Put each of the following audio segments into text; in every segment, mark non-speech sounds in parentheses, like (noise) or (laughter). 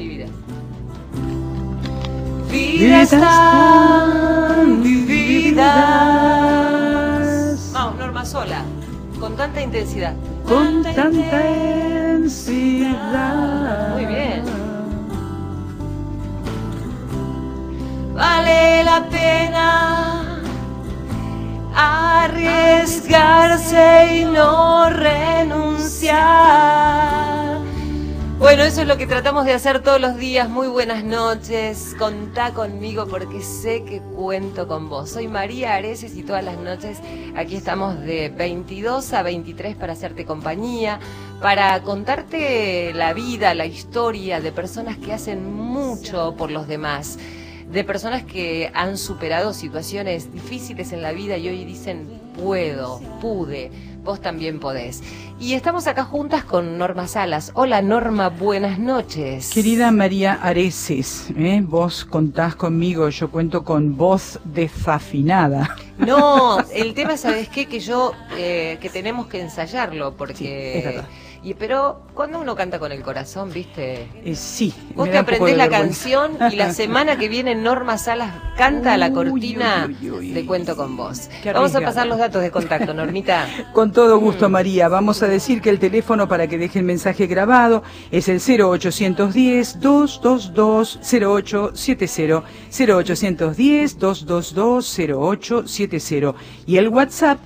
Vividas. Vidas tan vividas. Vamos, Norma sola. Con tanta intensidad. Eso es lo que tratamos de hacer todos los días. Muy buenas noches. Contá conmigo porque sé que cuento con vos. Soy María Areces y todas las noches aquí estamos de 22 a 23 para hacerte compañía, para contarte la vida, la historia de personas que hacen mucho por los demás. De personas que han superado situaciones difíciles en la vida y hoy dicen, puedo, pude, vos también podés. Y estamos acá juntas con Norma Salas. Hola Norma, buenas noches. Querida María Areces, ¿eh? vos contás conmigo, yo cuento con voz desafinada. (laughs) No, el tema, ¿sabes qué? Que yo, eh, que tenemos que ensayarlo, porque... Sí, es verdad. Y, pero cuando uno canta con el corazón, viste... Eh, sí, Vos te aprendés la canción y la semana que viene Norma Salas canta la cortina uy, de Cuento con Vos. Vamos a pasar los datos de contacto, Normita. (laughs) Con todo gusto, Mm. María. Vamos a decir que el teléfono para que deje el mensaje grabado es el 0810-222-0870, 0810-222-0870 y el WhatsApp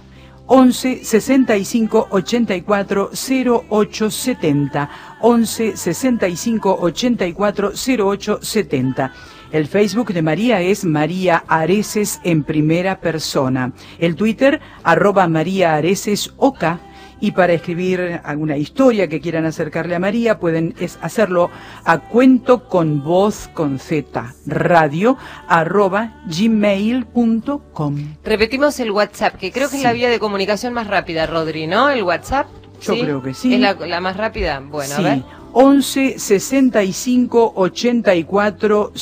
11 65 84 0870, 11 65 84 0870. El Facebook de María es María Areces en primera persona. El Twitter, arroba María Areces Oca. Y para escribir alguna historia que quieran acercarle a María, pueden es hacerlo a cuento con voz con Z, radio, arroba gmail.com. Repetimos el WhatsApp, que creo que es Sí. la vía de comunicación más rápida, Rodri, ¿no? El WhatsApp. Yo creo que sí. ¿Es la, la más rápida? Bueno, sí, a ver. 11 65 84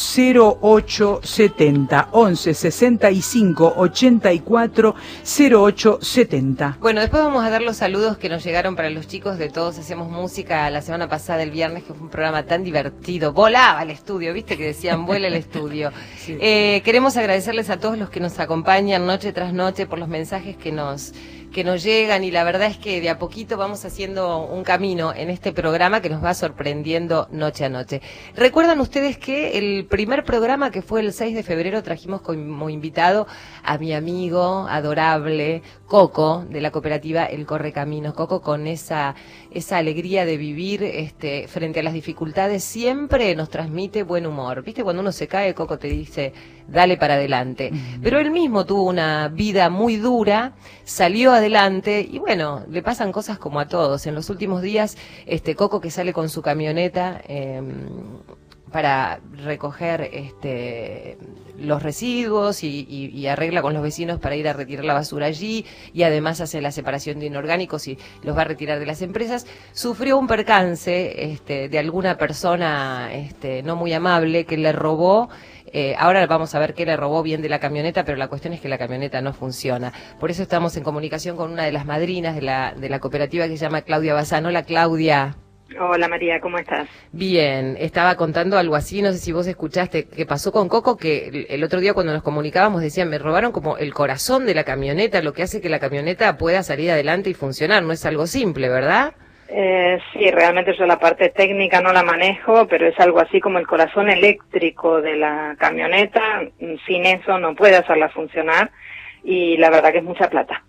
08 70. 11 65 84 08 70. Bueno, después vamos a dar los saludos que nos llegaron para los chicos de Todos Hacemos Música la semana pasada, el viernes, que fue un programa tan divertido. Volaba el estudio, viste que decían, vuela el estudio. (laughs) Sí. Eh, queremos agradecerles a todos los que nos acompañan noche tras noche por los mensajes que nos que nos llegan y la verdad es que de a poquito vamos haciendo un camino en este programa que nos va sorprendiendo noche a noche. Recuerdan ustedes que el primer programa que fue el 6 de febrero trajimos como invitado a mi amigo adorable Coco de la cooperativa El Corre Caminos. Coco con esa esa alegría de vivir este frente a las dificultades siempre nos transmite buen humor. ¿Viste cuando uno se cae Coco te dice, "Dale para adelante"? Pero él mismo tuvo una vida muy dura, salió adelante y bueno, le pasan cosas como a todos. En los últimos días este Coco que sale con su camioneta em, para recoger este los residuos y, y- y arregla con los vecinos para ir a retirar la basura allí y además hace la separación de inorgánicos y los va a retirar de las empresas, sufrió un percance este, de alguna persona este, no muy amable que le robó eh, ahora vamos a ver qué le robó bien de la camioneta, pero la cuestión es que la camioneta no funciona. Por eso estamos en comunicación con una de las madrinas de la, de la cooperativa que se llama Claudia Bazán. Hola Claudia. Hola María, ¿cómo estás? Bien, estaba contando algo así, no sé si vos escuchaste, que pasó con Coco, que el- el otro día cuando nos comunicábamos decían, me robaron como el corazón de la camioneta, lo que hace que la camioneta pueda salir adelante y funcionar, no es algo simple, ¿verdad? Eh, sí, realmente yo la parte técnica no la manejo, pero es algo así como el corazón eléctrico de la camioneta. Sin eso no puede hacerla funcionar y la verdad que es mucha plata.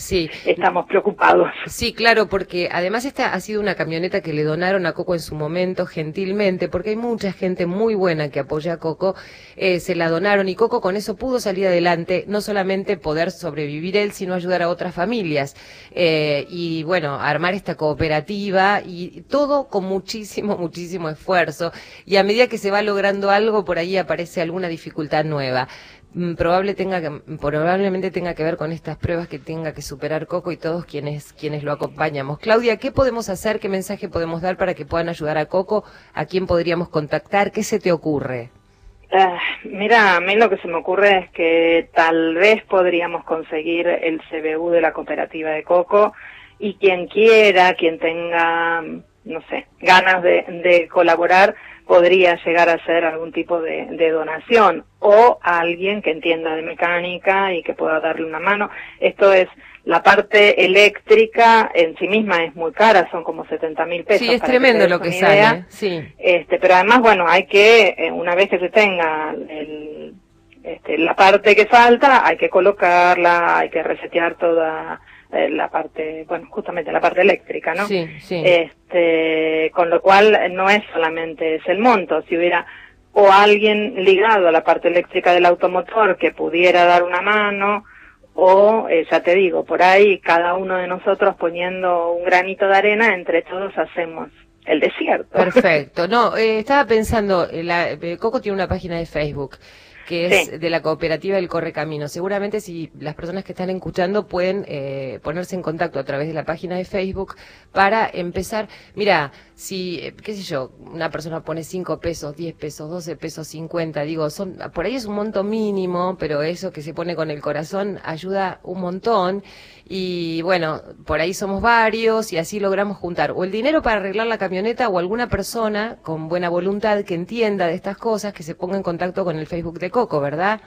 Sí. (laughs) Estamos preocupados. Sí, claro, porque además esta ha sido una camioneta que le donaron a Coco en su momento gentilmente, porque hay mucha gente muy buena que apoya a Coco, eh, se la donaron y Coco con eso pudo salir adelante, no solamente poder sobrevivir él, sino ayudar a otras familias. Eh, y bueno, armar esta cooperativa y todo con muchísimo, muchísimo esfuerzo. Y a medida que se va logrando algo, por ahí aparece alguna dificultad nueva. Mm, tenga que, probablemente tenga que ver con estas pruebas que tenga que superar Coco y todos quienes, quienes lo acompañamos. Claudia, ¿qué podemos hacer? ¿Qué mensaje podemos dar para que puedan ayudar a Coco? ¿A quién podríamos contactar? ¿Qué se te ocurre? Ah, mira, a mí lo que se me ocurre es que tal vez podríamos conseguir el CBU de la cooperativa de Coco y quien quiera, quien tenga, no sé, ganas de, de colaborar, podría llegar a hacer algún tipo de, de donación o alguien que entienda de mecánica y que pueda darle una mano. Esto es, la parte eléctrica en sí misma es muy cara, son como 70 mil pesos. Sí, es para tremendo lo que idea. sale. Sí. Este, pero además, bueno, hay que, eh, una vez que se tenga el, este, la parte que falta, hay que colocarla, hay que resetear toda la parte, bueno, justamente la parte eléctrica, ¿no? Sí, sí. Este, con lo cual eh, no es solamente es el monto, si hubiera o alguien ligado a la parte eléctrica del automotor que pudiera dar una mano, o, eh, ya te digo, por ahí cada uno de nosotros poniendo un granito de arena, entre todos hacemos el desierto. Perfecto. (laughs) No, eh, estaba pensando, eh, la, eh, Coco tiene una página de Facebook que es Sí. de la cooperativa del Correcamino. Seguramente si las personas que están escuchando pueden eh, ponerse en contacto a través de la página de Facebook para empezar. Mira, si, eh, qué sé yo, una persona pone 5 pesos, 10 pesos, 12 pesos, 50, digo, son, por ahí es un monto mínimo, pero eso que se pone con el corazón ayuda un montón. Y bueno, por ahí somos varios y así logramos juntar o el dinero para arreglar la camioneta o alguna persona con buena voluntad que entienda de estas cosas que se ponga en contacto con el Facebook de Coco, ¿verdad?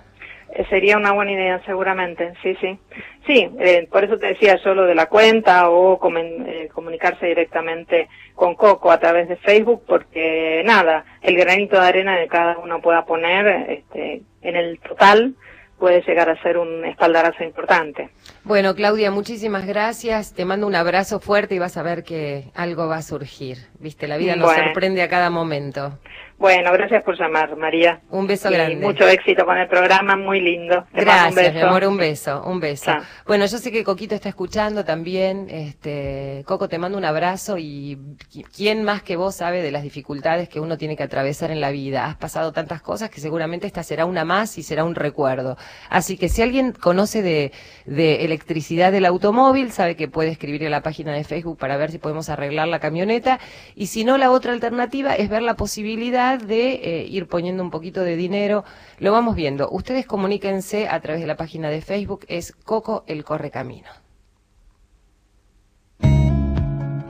Eh, Sería una buena idea, seguramente, sí, sí. Sí, eh, por eso te decía yo lo de la cuenta o comen- eh, comunicarse directamente con Coco a través de Facebook, porque nada, el granito de arena que cada uno pueda poner este, en el total puede llegar a ser un espaldarazo importante. Bueno, Claudia, muchísimas gracias. Te mando un abrazo fuerte y vas a ver que algo va a surgir. Viste, la vida nos Bueno. sorprende a cada momento. Bueno, gracias por llamar, María. Un beso y grande. mucho éxito con el programa, muy lindo. Te mando un Gracias, mi amor, un beso, un beso. Bueno, yo sé que Coquito está escuchando también. Este, Coco, te mando un abrazo y qui- quién más que vos sabe de las dificultades que uno tiene que atravesar en la vida. Has pasado tantas cosas que seguramente esta será una más y será un recuerdo. Así que si alguien conoce de, de electricidad del automóvil, sabe que puede escribir en la página de Facebook para ver si podemos arreglar la camioneta. Y si no, la otra alternativa es ver la posibilidad de eh, ir poniendo un poquito de dinero. Lo vamos viendo. Ustedes comuníquense a través de la página de Facebook, es Coco el Correcamino.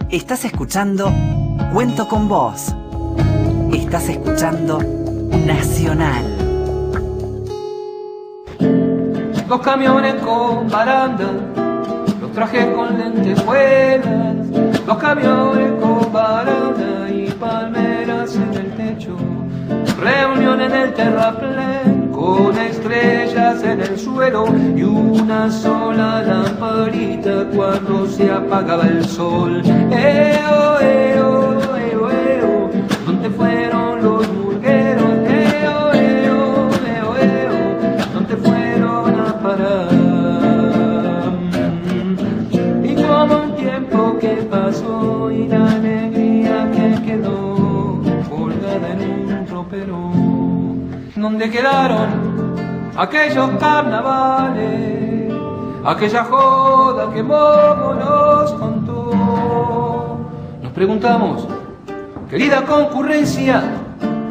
Estás escuchando Cuento con vos. Estás escuchando Nacional. Los camiones con baranda, los trajes con lentejuelas, los camiones con baranda y palmeras en el techo, reunión en el terraplén con estrellas en el suelo y una sola lamparita cuando se apagaba el sol. Eo, eo, eo, eo, ¿dónde fueron los burgueros? Eo, eo, eo, eo, ¿dónde fueron a parar? Y como un tiempo que pasó y la donde quedaron aquellos carnavales, aquella joda que Momo nos contó. Nos preguntamos, querida concurrencia,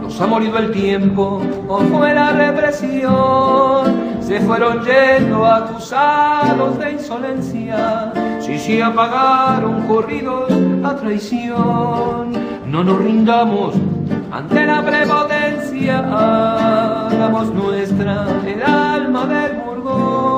¿nos ha morido el tiempo o fue la represión? se fueron yendo atusados de insolencia. Si se apagaron corridos a traición, no nos rindamos ante la prepotencia, hagamos nuestra el alma del burgón.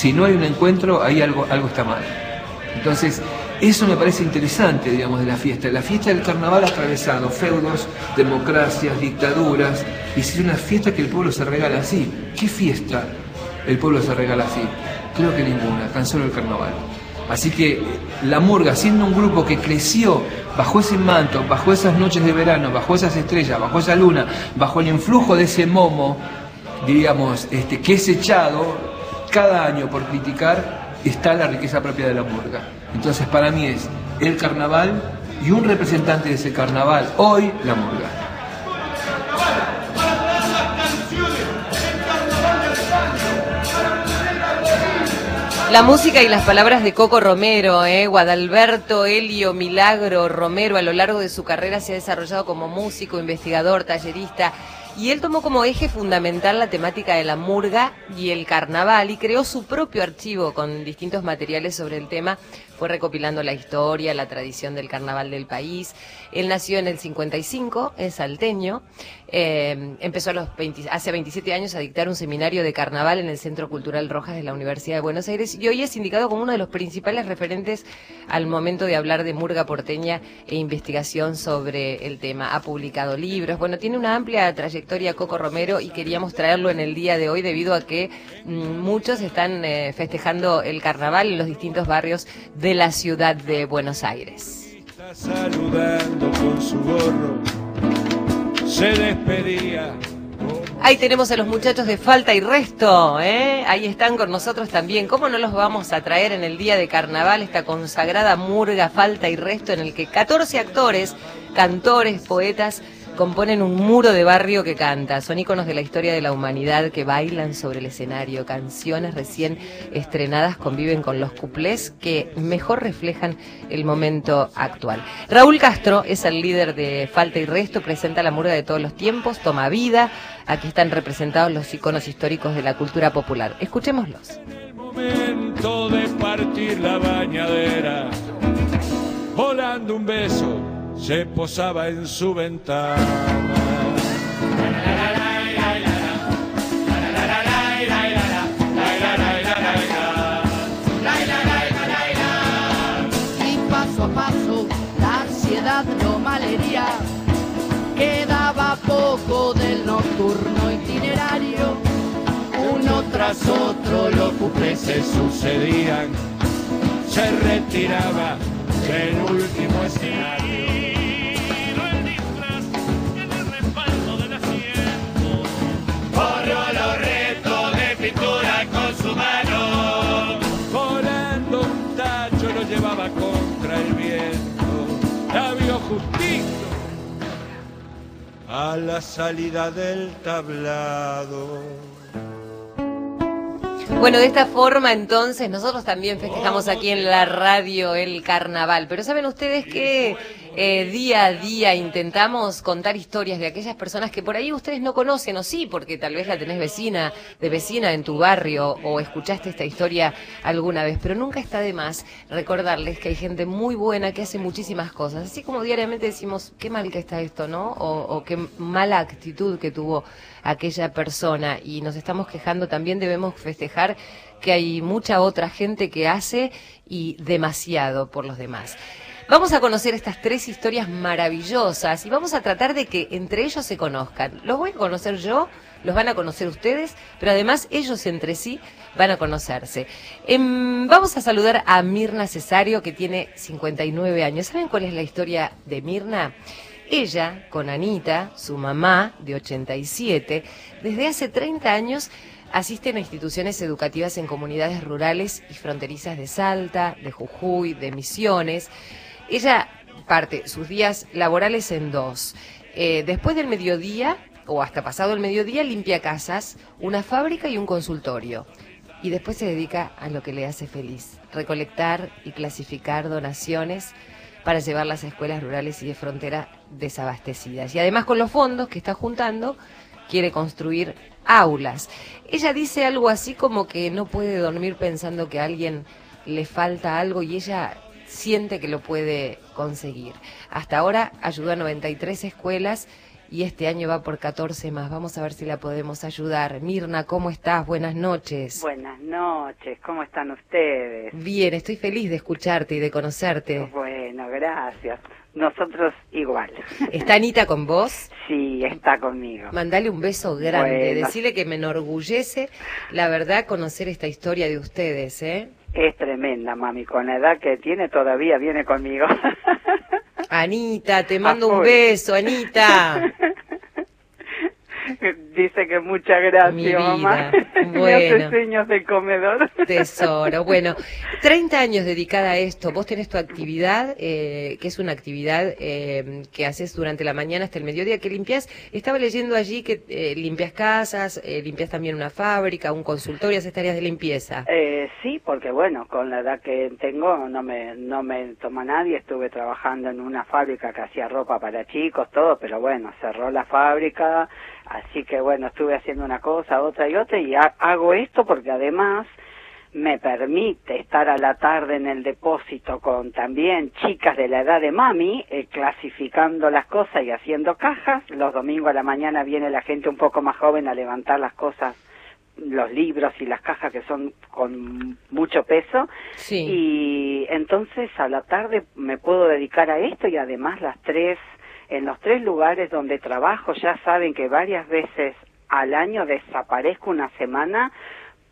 Si no hay un encuentro, ahí algo, algo está mal. Entonces, eso me parece interesante, digamos, de la fiesta. La fiesta del carnaval ha atravesado feudos, democracias, dictaduras, y si es una fiesta que el pueblo se regala así. ¿Qué fiesta el pueblo se regala así? Creo que ninguna, tan solo el carnaval. Así que la murga, siendo un grupo que creció bajo ese manto, bajo esas noches de verano, bajo esas estrellas, bajo esa luna, bajo el influjo de ese momo, diríamos, este, que es echado cada año por criticar, está la riqueza propia de la murga. Entonces para mí es el carnaval y un representante de ese carnaval, hoy la murga. La música y las palabras de Coco Romero, eh, Guadalberto Helio Milagro Romero, a lo largo de su carrera se ha desarrollado como músico, investigador, tallerista y él tomó como eje fundamental la temática de la murga y el carnaval y creó su propio archivo con distintos materiales sobre el tema. Fue recopilando la historia, la tradición del carnaval del país. Él nació en el 55, es salteño. Eh, empezó a los hace 27 años a dictar un seminario de carnaval en el Centro Cultural Rojas de la Universidad de Buenos Aires y hoy es indicado como uno de los principales referentes al momento de hablar de murga porteña e investigación sobre el tema. Ha publicado libros, bueno, tiene una amplia trayectoria Coco Romero y queríamos traerlo en el día de hoy debido a que mm, muchos están eh, festejando el carnaval en los distintos barrios de la ciudad de Buenos Aires. Está saludando con su gorro, se despedía. Ahí tenemos a los muchachos de Falta y Resto, ¿eh? ahí están con nosotros también. ¿Cómo no los vamos a traer en el día de carnaval, esta consagrada murga Falta y Resto en el que 14 actores, cantores, poetas, componen un muro de barrio que canta. Son íconos de la historia de la humanidad que bailan sobre el escenario. Canciones recién estrenadas conviven con los cuplés que mejor reflejan el momento actual. Raúl Castro es el líder de Falta y Resto, presenta la murga de todos los tiempos, toma vida. Aquí están representados los iconos históricos de la cultura popular. Escuchémoslos. El momento de partir la bañadera, volando un beso, se posaba en su ventana. lo malería. Quedaba poco del nocturno itinerario. Uno tras otro los cuplés se sucedían, se retiraba del último escenario. A la salida del tablado. Bueno, de esta forma entonces nosotros también festejamos aquí en la radio el carnaval, pero saben ustedes que eh, día a día intentamos contar historias de aquellas personas que por ahí ustedes no conocen o sí, porque tal vez la tenés vecina, de vecina en tu barrio o escuchaste esta historia alguna vez, pero nunca está de más recordarles que hay gente muy buena que hace muchísimas cosas, así como diariamente decimos qué mal que está esto, ¿no? O, o qué mala actitud que tuvo aquella persona y nos estamos quejando, también debemos festejar que hay mucha otra gente que hace y demasiado por los demás. Vamos a conocer estas tres historias maravillosas y vamos a tratar de que entre ellos se conozcan. Los voy a conocer yo, los van a conocer ustedes, pero además ellos entre sí van a conocerse. Em, vamos a saludar a Mirna Cesario, que tiene 59 años. ¿Saben cuál es la historia de Mirna? Ella, con Anita, su mamá, de 87, desde hace 30 años asisten a instituciones educativas en comunidades rurales y fronterizas de Salta, de Jujuy, de Misiones. Ella parte sus días laborales en dos. Eh, después del mediodía, o hasta pasado el mediodía, limpia casas, una fábrica y un consultorio. Y después se dedica a lo que le hace feliz, recolectar y clasificar donaciones para llevarlas a escuelas rurales y de frontera desabastecidas. Y además con los fondos que está juntando, quiere construir aulas. Ella dice algo así como que no puede dormir pensando que a alguien le falta algo y ella siente que lo puede conseguir. Hasta ahora ayudó a 93 escuelas y este año va por 14 más. Vamos a ver si la podemos ayudar. Mirna, ¿cómo estás? Buenas noches. Buenas noches, ¿cómo están ustedes? Bien, estoy feliz de escucharte y de conocerte. Bueno, gracias. Nosotros igual. (laughs) ¿Está Anita con vos? Sí, está conmigo. Mandale un beso grande, Bueno. decirle que me enorgullece, la verdad, conocer esta historia de ustedes, ¿eh? Es tremenda, mami. Con la edad que tiene todavía viene conmigo. Anita, te mando un beso, Anita. (laughs) (laughs) Dice que muchas gracias, mamá. (laughs) Me Bueno. hace señas de comedor. (laughs) Tesoro. Bueno, 30 años dedicada a esto. Vos tenés tu actividad, eh, que es una actividad eh, que haces durante la mañana hasta el mediodía, que limpias. Estaba leyendo allí que eh, limpias casas, eh, limpias también una fábrica, un consultorio, haces tareas de limpieza. Eh, sí, porque bueno, con la edad que tengo no me no me toma nadie. Estuve trabajando en una fábrica que hacía ropa para chicos, todo, pero bueno, cerró la fábrica, así que bueno, estuve haciendo una cosa, otra y otra y ha- hago esto porque además me permite estar a la tarde en el depósito con también chicas de la edad de mami, eh, clasificando las cosas y haciendo cajas. Los domingos a la mañana viene la gente un poco más joven a levantar las cosas los libros y las cajas que son con mucho peso Sí. y entonces a la tarde me puedo dedicar a esto y además las tres en los tres lugares donde trabajo ya saben que varias veces al año desaparezco una semana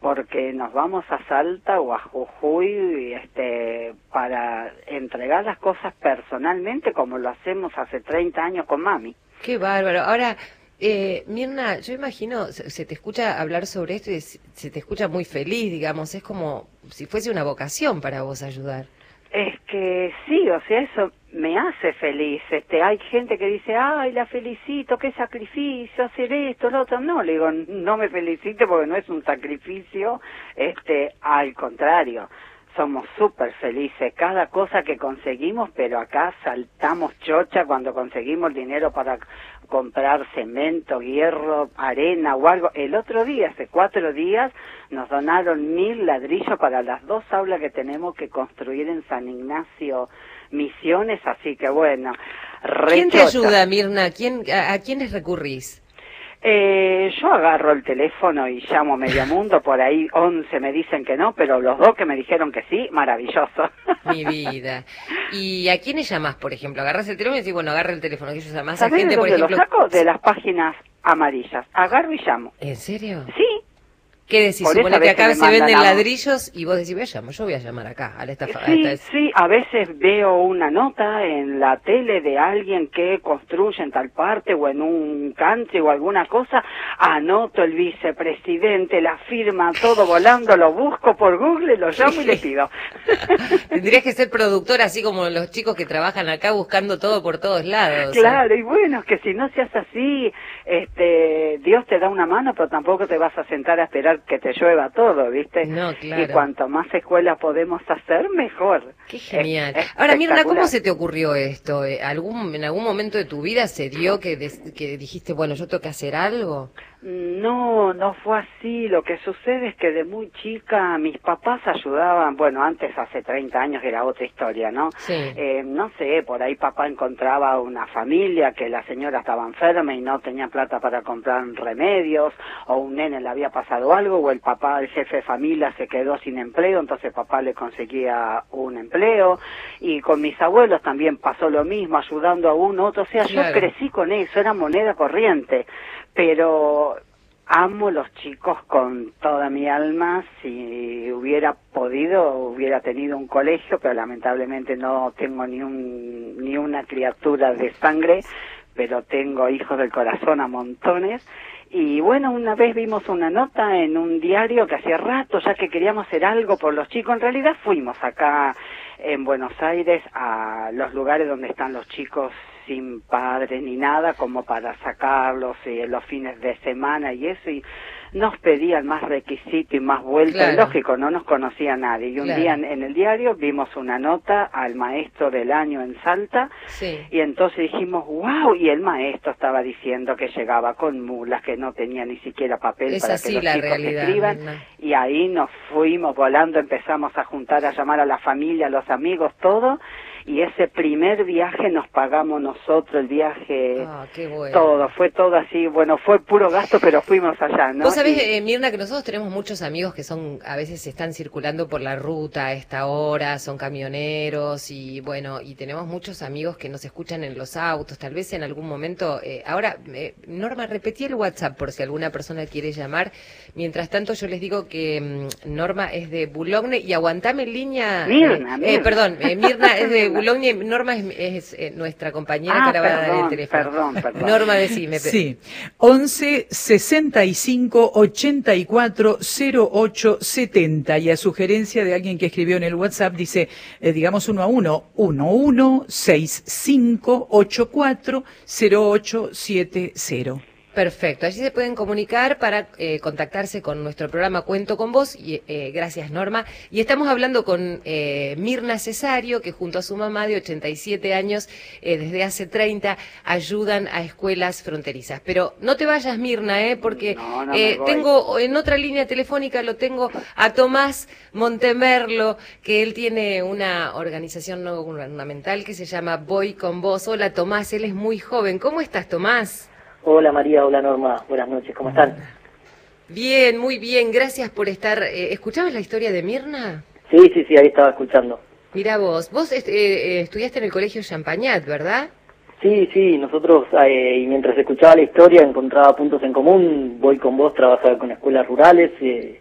porque nos vamos a Salta o a Jujuy este para entregar las cosas personalmente como lo hacemos hace 30 años con mami. Qué bárbaro. Ahora, eh, Mirna, yo imagino, se, te escucha hablar sobre esto y se te escucha muy feliz, digamos, es como si fuese una vocación para vos ayudar. Es que sí, o sea, eso me hace feliz. Este, hay gente que dice, ay, la felicito, qué sacrificio, hacer esto, lo otro. No, le digo, no me felicite porque no es un sacrificio, este, al contrario. Somos súper felices, cada cosa que conseguimos, pero acá saltamos chocha cuando conseguimos dinero para comprar cemento, hierro, arena o algo. El otro día, hace cuatro días, nos donaron mil ladrillos para las dos aulas que tenemos que construir en San Ignacio Misiones, así que bueno. ¿Quién te ayuda, Mirna? ¿Quién, a, a quiénes recurrís? Eh, yo agarro el teléfono y llamo a Medio Mundo, por ahí 11 me dicen que no, pero los dos que me dijeron que sí, maravilloso. Mi vida. ¿Y a quiénes llamás, por ejemplo? Agarras el teléfono y decís, bueno, agarra el teléfono, que yo llamás a ¿Sabés de gente, por ejemplo... lo saco? De las páginas amarillas. Agarro y llamo. ¿En serio? Sí, ¿Qué decís? Supone a que acá se venden a- ladrillos y vos decís, voy a llamar, yo voy a llamar acá, a esta... fa- a Sí, esta- sí, a veces veo una nota en la tele de alguien que construye en tal parte o en un country o alguna cosa, anoto el vicepresidente, la firma, todo volando, lo busco por Google, lo llamo y le pido. (laughs) Tendrías que ser productor así como los chicos que trabajan acá buscando todo por todos lados. ¿eh? Claro, y bueno, es que si no seas así, este, Dios te da una mano, pero tampoco te vas a sentar a esperar que te llueva todo, ¿viste? No, claro. Y cuanto más escuelas podemos hacer, mejor. Qué genial. Es- Ahora, Mirna, ¿cómo se te ocurrió esto? Eh, ¿Algún, ¿En algún momento de tu vida se dio que, des- que dijiste, bueno, yo tengo que hacer algo? No, no fue así. Lo que sucede es que de muy chica mis papás ayudaban, bueno, antes hace 30 años era otra historia, ¿no? Sí. Eh, no sé, por ahí papá encontraba una familia que la señora estaba enferma y no tenía plata para comprar remedios, o un nene le había pasado algo, o el papá, el jefe de familia, se quedó sin empleo, entonces papá le conseguía un empleo, y con mis abuelos también pasó lo mismo, ayudando a uno, otro, o sea, Claro. yo crecí con eso, era moneda corriente, pero amo los chicos con toda mi alma. Si hubiera podido, hubiera tenido un colegio, pero lamentablemente no tengo ni, un, ni una criatura de sangre, pero tengo hijos del corazón a montones. Y bueno, una vez vimos una nota en un diario que hacía rato ya que queríamos hacer algo por los chicos. En realidad fuimos acá en Buenos Aires a los lugares donde están los chicos sin padre ni nada como para sacarlos eh, los fines de semana y eso y nos pedían más requisito y más vuelta, Claro. lógico, no nos conocía nadie. Y un Claro. día en, en el diario vimos una nota al maestro del año en Salta Sí. y entonces dijimos, wow, y el maestro estaba diciendo que llegaba con mulas, que no tenía ni siquiera papel Es para que los la chicos realidad, escriban. Y ahí nos fuimos volando, empezamos a juntar, a llamar a la familia, a los amigos, todo. Y ese primer viaje nos pagamos nosotros, el viaje, Ah, qué bueno. todo, fue todo así, bueno, fue puro gasto, pero fuimos allá, ¿no? Vos sabés, Y- eh, Mirna, que nosotros tenemos muchos amigos que son, a veces están circulando por la ruta a esta hora, son camioneros y bueno, y tenemos muchos amigos que nos escuchan en los autos, tal vez en algún momento. eh, ahora, eh, Norma, repetí el WhatsApp por si alguna persona quiere llamar. Mientras tanto, yo les digo que mm, Norma es de Boulogne y aguantame en línea. Mirna, eh, Mirna. eh, perdón, eh, Mirna es de (laughs) Boulogne, Norma es, es, eh, nuestra compañera Ah, que ahora va a dar el teléfono. perdón, perdón. Norma, decime. Sí, 11 65 84 08 70 y a sugerencia de alguien que escribió en el WhatsApp dice, eh, digamos uno a uno, 11 65 84 08 70. Perfecto, allí se pueden comunicar para eh, contactarse con nuestro programa Cuento con Vos, y, eh, gracias Norma. Y estamos hablando con eh, Mirna Cesario, que junto a su mamá de 87 años, eh, desde hace 30, ayudan a escuelas fronterizas. Pero no te vayas Mirna, eh, porque No, eh, tengo en otra línea telefónica, lo tengo a Tomás Montemerlo, que él tiene una organización no gubernamental que se llama Voy con Vos. Hola Tomás, él es muy joven. ¿Cómo estás Tomás? Hola María, hola Norma, buenas noches, ¿cómo están? Bien, muy bien, gracias por estar. Eh, ¿Escuchabas la historia de Mirna? Sí, sí, sí, ahí estaba escuchando. Mira vos, vos est- eh, eh, estudiaste en el colegio Champagnat, ¿verdad? Sí, sí, nosotros, eh, y mientras escuchaba la historia, encontraba puntos en común, voy con vos, trabajaba con escuelas rurales, eh,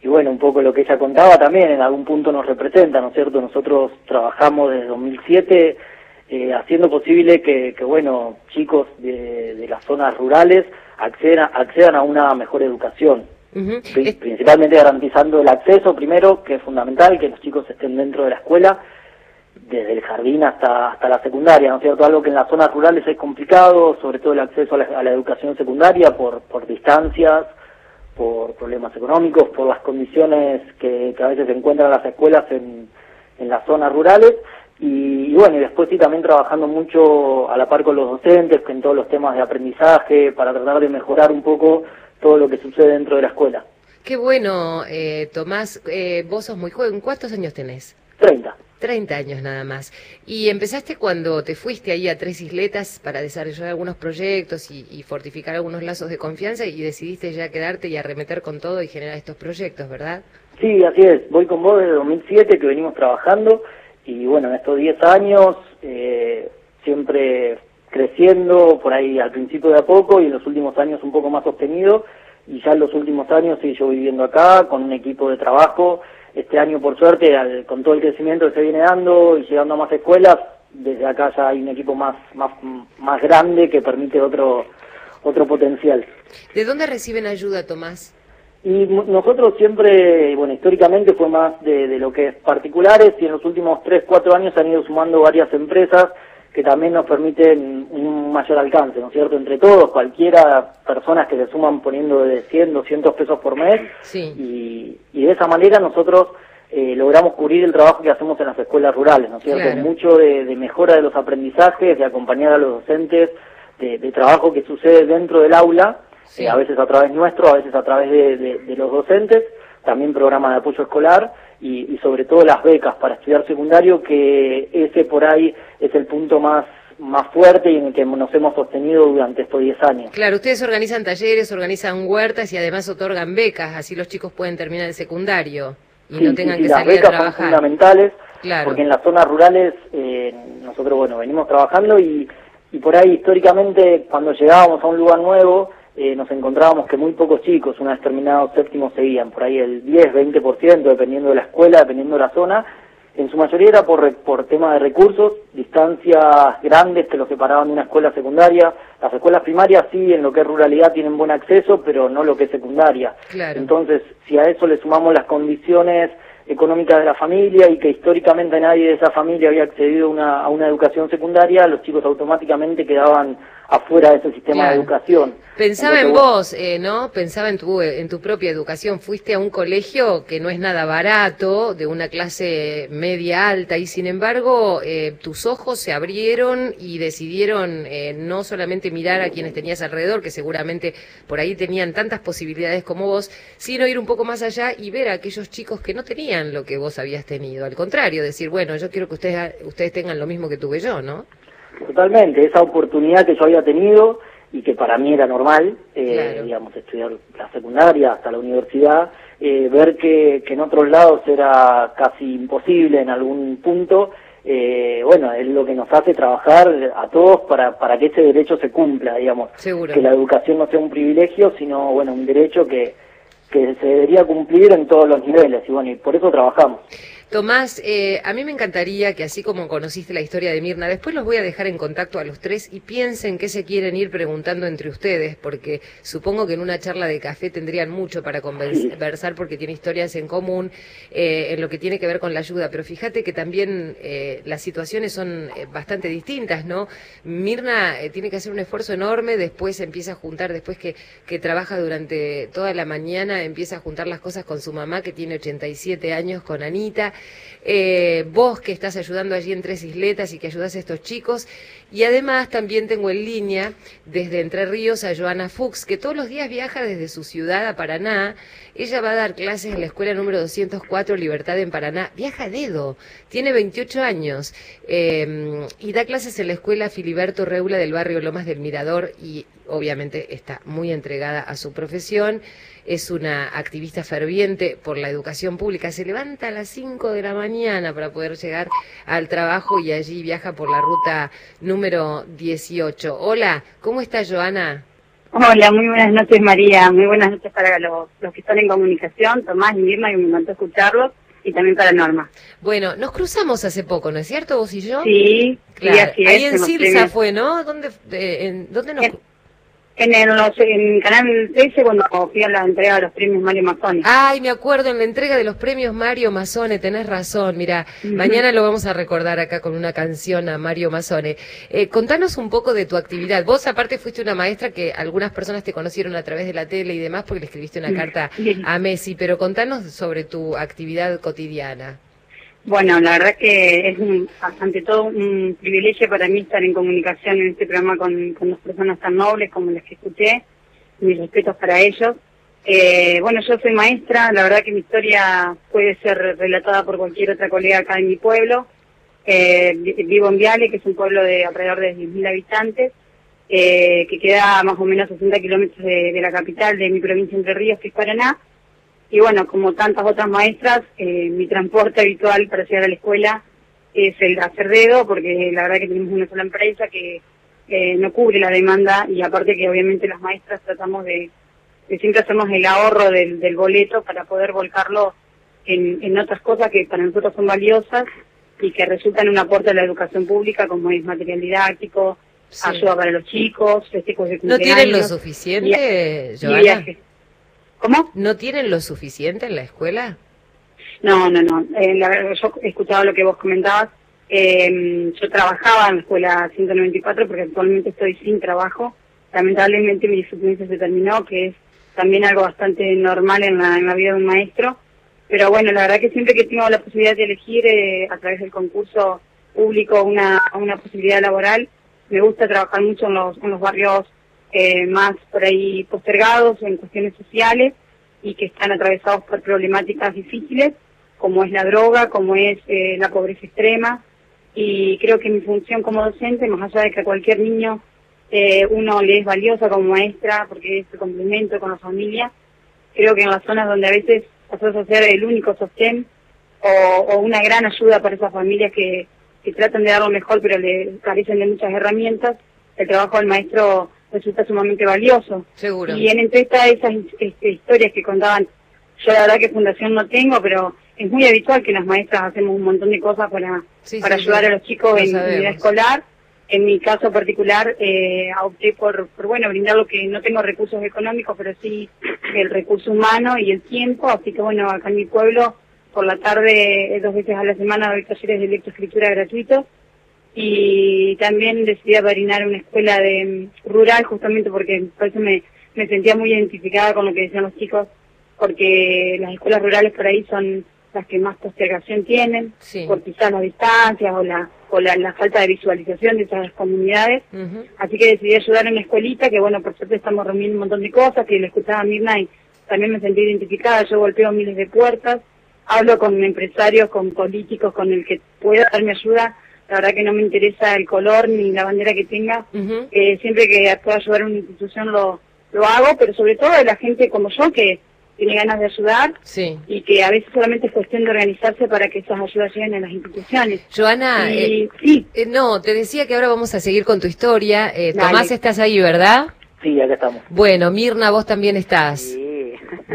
y bueno, un poco lo que ella contaba también en algún punto nos representa, ¿no es cierto? Nosotros trabajamos desde 2007 eh, haciendo posible que, que, bueno, chicos de, de las zonas rurales accedan, accedan a una mejor educación. Principalmente garantizando el acceso primero, que es fundamental, que los chicos estén dentro de la escuela, desde el jardín hasta, hasta la secundaria, ¿no es cierto? Algo que en las zonas rurales es complicado, sobre todo el acceso a la, a la educación secundaria por, por distancias, por problemas económicos, por las condiciones que, que a veces se encuentran las escuelas en, en las zonas rurales. Y, y bueno, y después sí también trabajando mucho a la par con los docentes, en todos los temas de aprendizaje, para tratar de mejorar un poco todo lo que sucede dentro de la escuela. Qué bueno, eh, Tomás, eh, vos sos muy joven, ¿cuántos años tenés? 30. 30 años nada más. Y empezaste cuando te fuiste ahí a Tres Isletas para desarrollar algunos proyectos y, y fortificar algunos lazos de confianza y decidiste ya quedarte y arremeter con todo y generar estos proyectos, ¿verdad? Sí, así es. Voy con vos desde 2007 que venimos trabajando y bueno, en estos 10 años eh, siempre creciendo, por ahí al principio de a poco y en los últimos años un poco más sostenido y ya en los últimos años sí yo viviendo acá con un equipo de trabajo. Este año por suerte al- con todo el crecimiento que se viene dando y llegando a más escuelas, desde acá ya hay un equipo más, más, más grande que permite otro, otro potencial. ¿De dónde reciben ayuda, Tomás? Y nosotros siempre, bueno, históricamente fue más de, de lo que es particulares y en los últimos 3, 4 años han ido sumando varias empresas que también nos permiten un mayor alcance, ¿no es cierto? Entre todos, cualquiera, personas que se suman poniendo de 100, 200 pesos por mes Sí. y, y de esa manera nosotros eh, logramos cubrir el trabajo que hacemos en las escuelas rurales, ¿no es cierto? Claro. Mucho de, de mejora de los aprendizajes, de acompañar a los docentes, de, de trabajo que sucede dentro del aula, Sí. eh, a veces a través nuestro, a veces a través de, de- de los docentes, también programas de apoyo escolar y, y sobre todo las becas para estudiar secundario, que ese por ahí es el punto más más fuerte y en el que nos hemos sostenido durante estos 10 años. Claro, ustedes organizan talleres, organizan huertas y además otorgan becas, así los chicos pueden terminar el secundario y Sí, no tengan sí, que las salir a becas son trabajar. fundamentales Claro. porque en las zonas rurales eh, nosotros bueno venimos trabajando y, y por ahí históricamente cuando llegábamos a un lugar nuevo eh, nos encontrábamos que muy pocos chicos, una determinado séptimo seguían, por ahí el 10, 20%, dependiendo de la escuela, dependiendo de la zona, en su mayoría era por, por tema de recursos, distancias grandes que los separaban de una escuela secundaria. Las escuelas primarias sí, en lo que es ruralidad, tienen buen acceso, pero no lo que es secundaria. Claro. Entonces, si a eso le sumamos las condiciones económicas de la familia y que históricamente nadie de esa familia había accedido una, a una educación secundaria, los chicos automáticamente quedaban afuera de ese sistema Claro. de educación. Pensaba en vos, eh, ¿no? Pensaba en tu, en tu propia educación. Fuiste a un colegio que no es nada barato, de una clase media alta, y sin embargo eh, tus ojos se abrieron y decidieron eh, no solamente mirar a quienes tenías alrededor, que seguramente por ahí tenían tantas posibilidades como vos, sino ir un poco más allá y ver a aquellos chicos que no tenían lo que vos habías tenido. Al contrario, decir, bueno, yo quiero que ustedes, ustedes tengan lo mismo que tuve yo, ¿no? Totalmente, esa oportunidad que yo había tenido y que para mí era normal, eh, digamos, estudiar la secundaria hasta la universidad, eh, ver que, que en otros lados era casi imposible en algún punto, eh, bueno, es lo que nos hace trabajar a todos para, para que ese derecho se cumpla, digamos, Seguro. que la educación no sea un privilegio, sino, bueno, un derecho que, que se debería cumplir en todos los niveles, y bueno, y por eso trabajamos. Tomás, eh, a mí me encantaría que así como conociste la historia de Mirna, después los voy a dejar en contacto a los tres y piensen qué se quieren ir preguntando entre ustedes, porque supongo que en una charla de café tendrían mucho para conversar porque tiene historias en común eh, en lo que tiene que ver con la ayuda. Pero fíjate que también eh, las situaciones son eh, bastante distintas, ¿no? Mirna eh, tiene que hacer un esfuerzo enorme, después empieza a juntar, después que, que trabaja durante toda la mañana, empieza a juntar las cosas con su mamá que tiene 87 años, con Anita. Eh, vos que estás ayudando allí en Tres Isletas y que ayudas a estos chicos. Y además también tengo en línea desde Entre Ríos a Joana Fuchs, que todos los días viaja desde su ciudad a Paraná. Ella va a dar clases en la escuela número 204 Libertad en Paraná. Viaja a dedo, tiene 28 años eh, y da clases en la escuela Filiberto Reula del barrio Lomas del Mirador y obviamente está muy entregada a su profesión es una activista ferviente por la educación pública. Se levanta a las 5 de la mañana para poder llegar al trabajo y allí viaja por la ruta número 18. Hola, ¿cómo está Joana? Hola, muy buenas noches María, muy buenas noches para los, los que están en comunicación, Tomás y que me encantó escucharlos, y también para Norma. Bueno, nos cruzamos hace poco, ¿no es cierto, vos y yo? Sí, claro. sí, así Ahí es, en premios. fue, ¿no? ¿Dónde, eh, en, ¿dónde nos... En, el, los- en Canal 13 cuando fui a la entrega de los premios Mario Mazzoni. Ay, me acuerdo en la entrega de los premios Mario Mazzone, tenés razón, mira, mañana lo vamos a recordar acá con una canción a Mario Mazzone. Eh, contanos un poco de tu actividad. Vos aparte fuiste una maestra que algunas personas te conocieron a través de la tele y demás porque le escribiste una carta a Messi, pero contanos sobre tu actividad cotidiana. Bueno, la verdad que es un- ante todo un privilegio para mí estar en comunicación en este programa con, con dos personas tan nobles como las que escuché. Mis respetos para ellos. Eh, bueno, yo soy maestra, la verdad que mi historia puede ser relatada por cualquier otra colega acá en mi pueblo. Eh, vi- vivo en Viale, que es un pueblo de alrededor de 10.000 habitantes, eh, que queda más o menos a 60 kilómetros de, de la capital de mi provincia Entre Ríos, que es Paraná. Y bueno, como tantas otras maestras, eh, mi transporte habitual para llegar a la escuela es el hacer dedo, porque la verdad que tenemos una sola empresa que eh, no cubre la demanda y aparte que obviamente las maestras tratamos de, de siempre hacemos el ahorro del, del boleto para poder volcarlo en, en otras cosas que para nosotros son valiosas y que resultan un aporte a la educación pública como es material didáctico, Sí. ayuda para los chicos, festejos de ¿No cumpleaños. tienen lo suficiente, y- y Joana? viajes. ¿Cómo? ¿No tienen lo suficiente en la escuela? No, no, no. Eh, la verdad, yo he escuchado lo que vos comentabas. Eh, yo trabajaba en la escuela 194 porque actualmente estoy sin trabajo. Lamentablemente mi suplencia se terminó, que es también algo bastante normal en la, en la vida de un maestro. Pero bueno, la verdad que siempre que tengo la posibilidad de elegir eh, a través del concurso público una, una posibilidad laboral, me gusta trabajar mucho en los, en los barrios eh, más por ahí postergados en cuestiones sociales y que están atravesados por problemáticas difíciles, como es la droga, como es eh, la pobreza extrema. Y creo que mi función como docente, más allá de que a cualquier niño eh, uno le es valiosa como maestra, porque es el complemento con la familia, creo que en las zonas donde a veces pasas a ser el único sostén o, o una gran ayuda para esas familias que, que tratan de dar lo mejor pero le carecen de muchas herramientas, el trabajo del maestro resulta sumamente valioso. Seguro. Y en entre estas esas este, historias que contaban, yo la verdad que fundación no tengo, pero es muy habitual que las maestras hacemos un montón de cosas para, Sí, para sí, ayudar sí. a los chicos Lo en vida escolar. En mi caso particular, eh, opté por, por, bueno, brindar lo que no tengo recursos económicos, pero sí el recurso humano y el tiempo. Así que, bueno, acá en mi pueblo, por la tarde, eh, dos veces a la semana, doy talleres de lectoescritura gratuitos. Y también decidí apadrinar una escuela de mm, rural, justamente porque por eso me, me sentía muy identificada con lo que decían los chicos, porque las escuelas rurales por ahí son las que más postergación tienen, Sí. por quizás las distancias o la o la, la falta de visualización de esas comunidades. Así que decidí ayudar en una escuelita, que bueno, por suerte estamos reuniendo un montón de cosas, que le escuchaba a Mirna y también me sentí identificada, yo golpeo miles de puertas, hablo con empresarios, con políticos, con el que pueda darme ayuda, la verdad que no me interesa el color ni la bandera que tenga. Eh, siempre que pueda ayudar a una institución lo, lo hago, pero sobre todo de la gente como yo que tiene ganas de ayudar Sí. y que a veces solamente es cuestión de organizarse para que esas ayudas lleguen a las instituciones. Joana, Y- eh, sí, eh, no, te decía que ahora vamos a seguir con tu historia. Eh. Tomás, estás ahí, ¿verdad? Sí, acá estamos. Bueno, Mirna, vos también estás.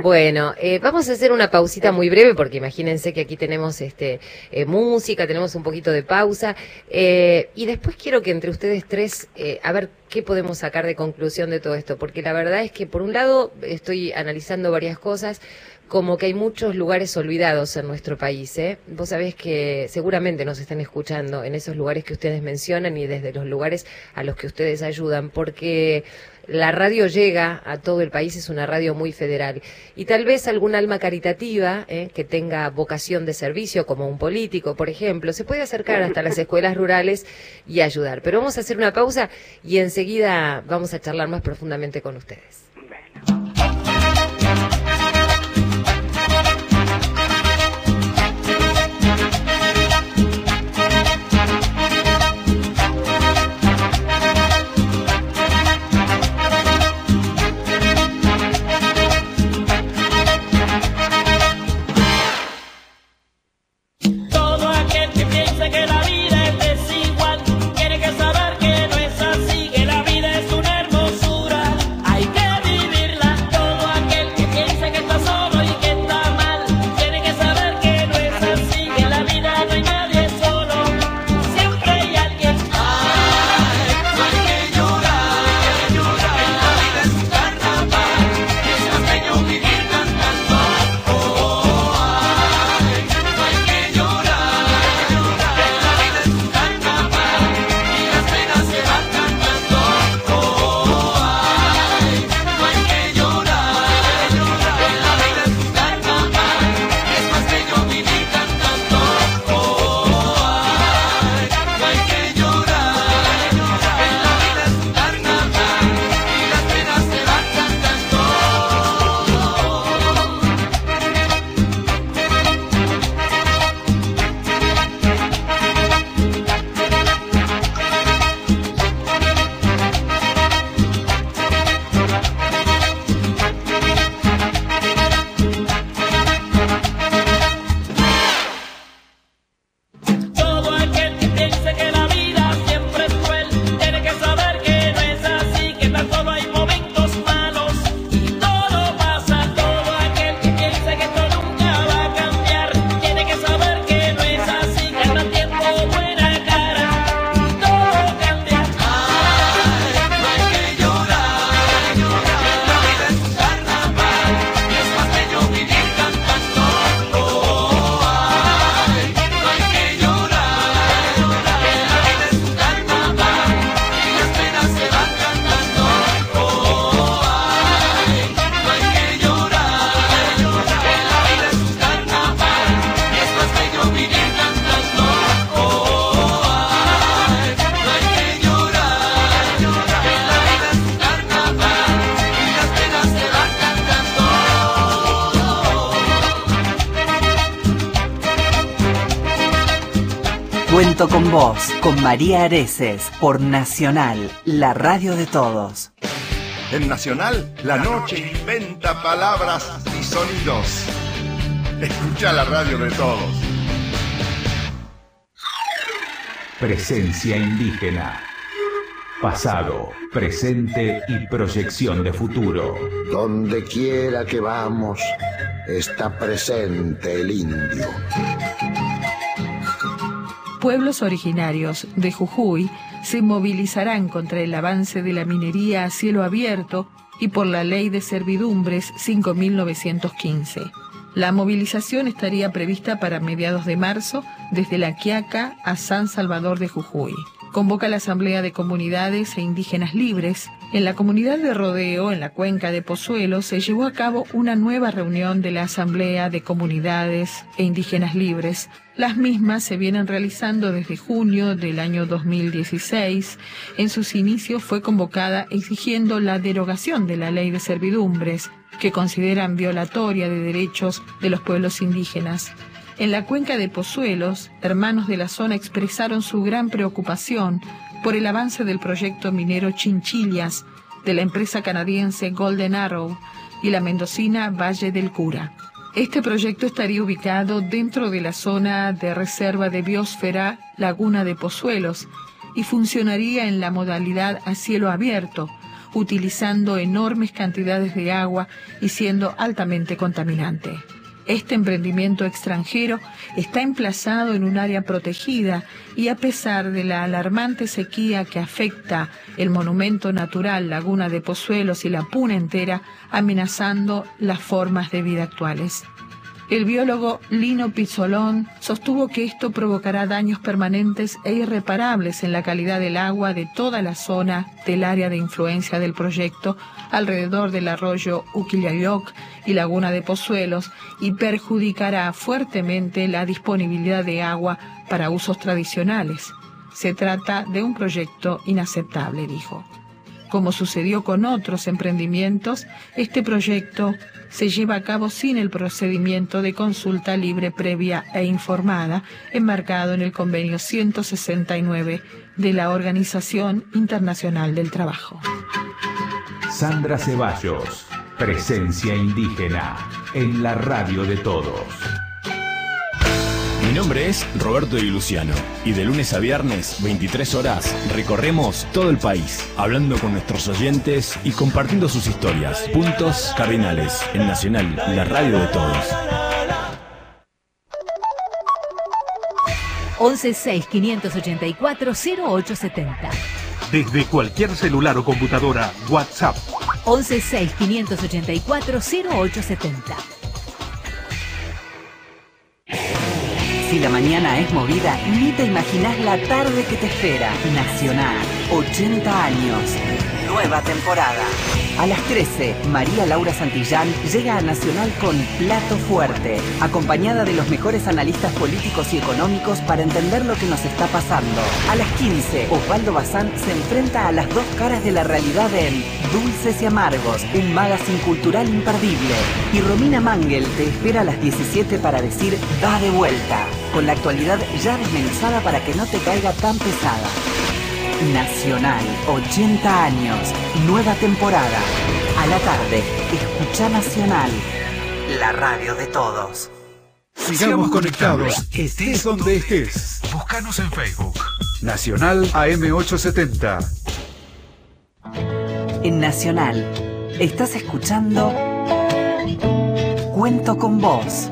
Bueno, eh, vamos a hacer una pausita muy breve porque imagínense que aquí tenemos este eh, música, tenemos un poquito de pausa eh, y después quiero que entre ustedes tres eh, a ver qué podemos sacar de conclusión de todo esto, porque la verdad es que por un lado estoy analizando varias cosas como que hay muchos lugares olvidados en nuestro país. ¿eh? Vos sabés que seguramente nos están escuchando en esos lugares que ustedes mencionan y desde los lugares a los que ustedes ayudan, porque la radio llega a todo el país, es una radio muy federal. Y tal vez algún alma caritativa ¿eh? que tenga vocación de servicio, como un político, por ejemplo, se puede acercar hasta las escuelas rurales y ayudar. Pero vamos a hacer una pausa y enseguida vamos a charlar más profundamente con ustedes. Vos, con María Areces, por Nacional, la radio de todos. En Nacional, la noche inventa palabras y sonidos. Escucha la radio de todos. Presencia indígena. Pasado, presente y proyección de futuro. Donde quiera que vamos, está presente el indio. Pueblos originarios de Jujuy se movilizarán contra el avance de la minería a cielo abierto y por la ley de servidumbres 5915. La movilización estaría prevista para mediados de marzo desde La Quiaca a San Salvador de Jujuy. Convoca la Asamblea de Comunidades e Indígenas Libres. En la comunidad de Rodeo, en la cuenca de Pozuelo, se llevó a cabo una nueva reunión de la Asamblea de Comunidades e Indígenas Libres. Las mismas se vienen realizando desde junio del año 2016. En sus inicios fue convocada exigiendo la derogación de la ley de servidumbres, que consideran violatoria de derechos de los pueblos indígenas. En la cuenca de Pozuelos, hermanos de la zona expresaron su gran preocupación por el avance del proyecto minero Chinchillas de la empresa canadiense Golden Arrow y la mendocina Valle del Cura. Este proyecto estaría ubicado dentro de la zona de reserva de biosfera Laguna de Pozuelos y funcionaría en la modalidad a cielo abierto, utilizando enormes cantidades de agua y siendo altamente contaminante. Este emprendimiento extranjero está emplazado en un área protegida y a pesar de la alarmante sequía que afecta el monumento natural Laguna de Pozuelos y la Puna entera, amenazando las formas de vida actuales. El biólogo Lino Pizzolón sostuvo que esto provocará daños permanentes e irreparables en la calidad del agua de toda la zona del área de influencia del proyecto alrededor del arroyo Uquillayoc y Laguna de Pozuelos y perjudicará fuertemente la disponibilidad de agua para usos tradicionales. Se trata de un proyecto inaceptable, dijo. Como sucedió con otros emprendimientos, este proyecto se lleva a cabo sin el procedimiento de consulta libre previa e informada enmarcado en el convenio 169 de la Organización Internacional del Trabajo. Sandra Ceballos, presencia indígena en la radio de todos. Mi nombre es Roberto Di Luciano y de lunes a viernes, 23 horas, recorremos todo el país, hablando con nuestros oyentes y compartiendo sus historias. Puntos cardinales en Nacional, la radio de todos. 116 584 0870. Desde cualquier celular o computadora, WhatsApp 116 Si la mañana es movida, ni te imaginas la tarde que te espera. Nacional, 80 años, nueva temporada. A las 13, María Laura Santillán llega a Nacional con Plato Fuerte, acompañada de los mejores analistas políticos y económicos para entender lo que nos está pasando. A las 15, Osvaldo Bazán se enfrenta a las dos caras de la realidad en Dulces y Amargos, un magazine cultural imperdible. Y Romina Mangel te espera a las 17 para decir Da de vuelta, con la actualidad ya desmenuzada para que no te caiga tan pesada. Nacional, 80 años, nueva temporada. A la tarde, escucha Nacional, la radio de todos. Sigamos conectados, estés donde estés. Búscanos en Facebook. Nacional AM870. En Nacional, estás escuchando Cuento con vos.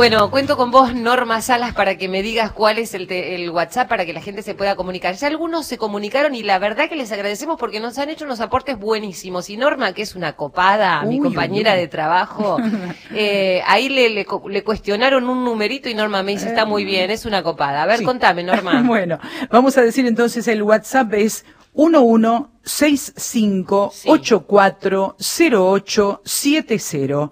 Bueno, cuento con vos, Norma Salas, para que me digas cuál es el, te- el WhatsApp para que la gente se pueda comunicar. Ya algunos se comunicaron y la verdad que les agradecemos porque nos han hecho unos aportes buenísimos. Y Norma, que es una copada, mi compañera uy, de trabajo, (laughs) eh, ahí le, le, cuestionaron un numerito y Norma me dice, está muy bien, es una copada. A ver, Sí. contame, Norma. (laughs) bueno, vamos a decir entonces el WhatsApp es 1165840870.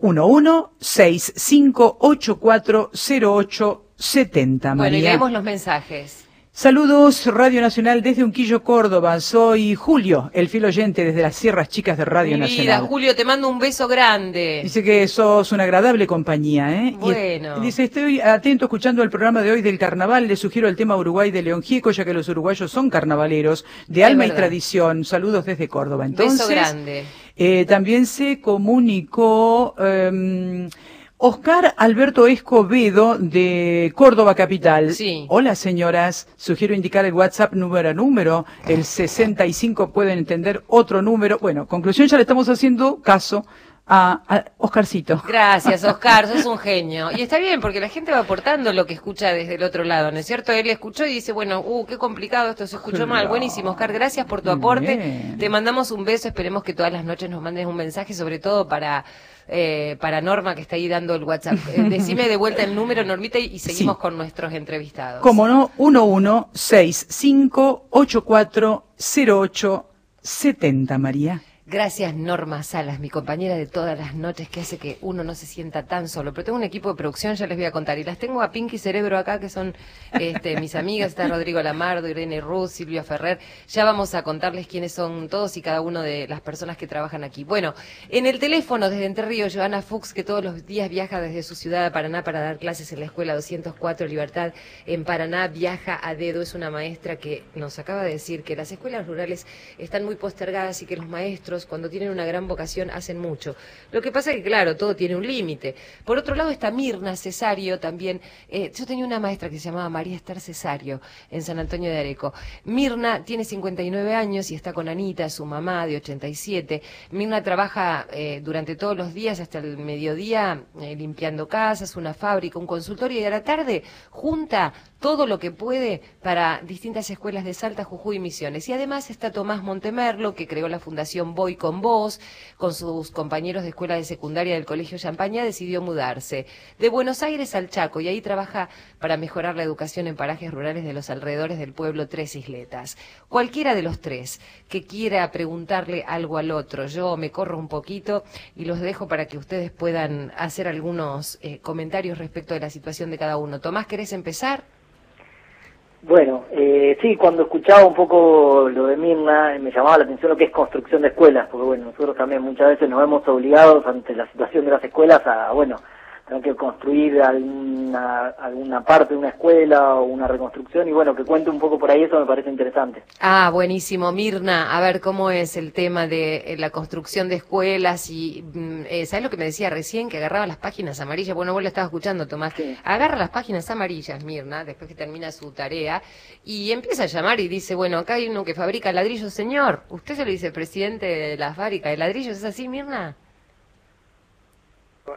1165840870. Bueno, y leemos los mensajes. Saludos, Radio Nacional desde Unquillo, Córdoba. Soy Julio, el fiel oyente desde las Sierras Chicas de Radio Mi vida, Nacional. Julio, te mando un beso grande. Dice que sos una agradable compañía, ¿eh? Y- Bueno. dice, estoy atento escuchando el programa de hoy del carnaval. Le sugiero el tema Uruguay de León Gieco, ya que los uruguayos son carnavaleros de Es alma y tradición. Saludos desde Córdoba. Entonces, beso grande. Eh, también se comunicó em, Oscar Alberto Escobedo de Córdoba Capital. Sí. Hola señoras, sugiero indicar el WhatsApp número a número, el 65 pueden entender otro número. Bueno, conclusión ya le estamos haciendo caso a, a Oscarcito. Gracias, (laughs) Oscar, sos un genio. Y está bien, porque la gente va aportando lo que escucha desde el otro lado, ¿no es cierto? Él escuchó y dice, bueno, uh, qué complicado, esto se escuchó mal. Buenísimo, Oscar, gracias por tu aporte. bien. Te mandamos un beso, esperemos que todas las noches nos mandes un mensaje, sobre todo para... Eh, para Norma que está ahí dando el WhatsApp. (laughs) Eh, decime de vuelta el número, Normita, y seguimos con nuestros entrevistados. Como no, 1165840870, María. Gracias Norma Salas, mi compañera de todas las noches que hace que uno no se sienta tan solo. Pero tengo un equipo de producción, ya les voy a contar. Y las tengo a Pinky Cerebro acá, que son este, mis amigas. Está Rodrigo Lamardo, Irene Ruz, Silvia Ferrer. Ya vamos a contarles quiénes son todos y cada uno de las personas que trabajan aquí. Bueno, en el teléfono desde Entre Ríos, Joana Fuchs, que todos los días viaja desde su ciudad de Paraná para dar clases en la Escuela 204 Libertad en Paraná, viaja a dedo. Es una maestra que nos acaba de decir que las escuelas rurales están muy postergadas y que los maestros, cuando tienen una gran vocación, hacen mucho. Lo que pasa es que, claro, todo tiene un límite. Por otro lado está Mirna Cesario también. Eh, yo tenía una maestra que se llamaba María Esther Cesario en San Antonio de Areco. Mirna tiene 59 años y está con Anita, su mamá de 87. Mirna trabaja eh, durante todos los días hasta el mediodía eh, limpiando casas, una fábrica, un consultorio y a la tarde junta todo lo que puede para distintas escuelas de Salta, Jujuy y Misiones. Y además está Tomás Montemerlo, que creó la Fundación Voy con Vos, con sus compañeros de escuela de secundaria del Colegio Champaña, decidió mudarse de Buenos Aires al Chaco y ahí trabaja para mejorar la educación en parajes rurales de los alrededores del pueblo Tres Isletas. Cualquiera de los tres que quiera preguntarle algo al otro, yo me corro un poquito y los dejo para que ustedes puedan hacer algunos eh, comentarios respecto de la situación de cada uno. Tomás, ¿querés empezar? Bueno, eh, sí, cuando escuchaba un poco lo de Mirna, eh, me llamaba la atención lo que es construcción de escuelas, porque bueno, nosotros también muchas veces nos vemos obligados ante la situación de las escuelas a, bueno, tener que construir alguna, alguna parte de una escuela o una reconstrucción y bueno, que cuente un poco por ahí, eso me parece interesante. Ah, buenísimo. Mirna, a ver cómo es el tema de eh, la construcción de escuelas y, mm, eh, ¿sabes lo que me decía recién? Que agarraba las páginas amarillas. Bueno, vos lo estabas escuchando, Tomás. Agarra las páginas amarillas, Mirna, después que termina su tarea, y empieza a llamar y dice, bueno, acá hay uno que fabrica ladrillos, señor. Usted se lo dice presidente de la fábrica de ladrillos, ¿es así, Mirna?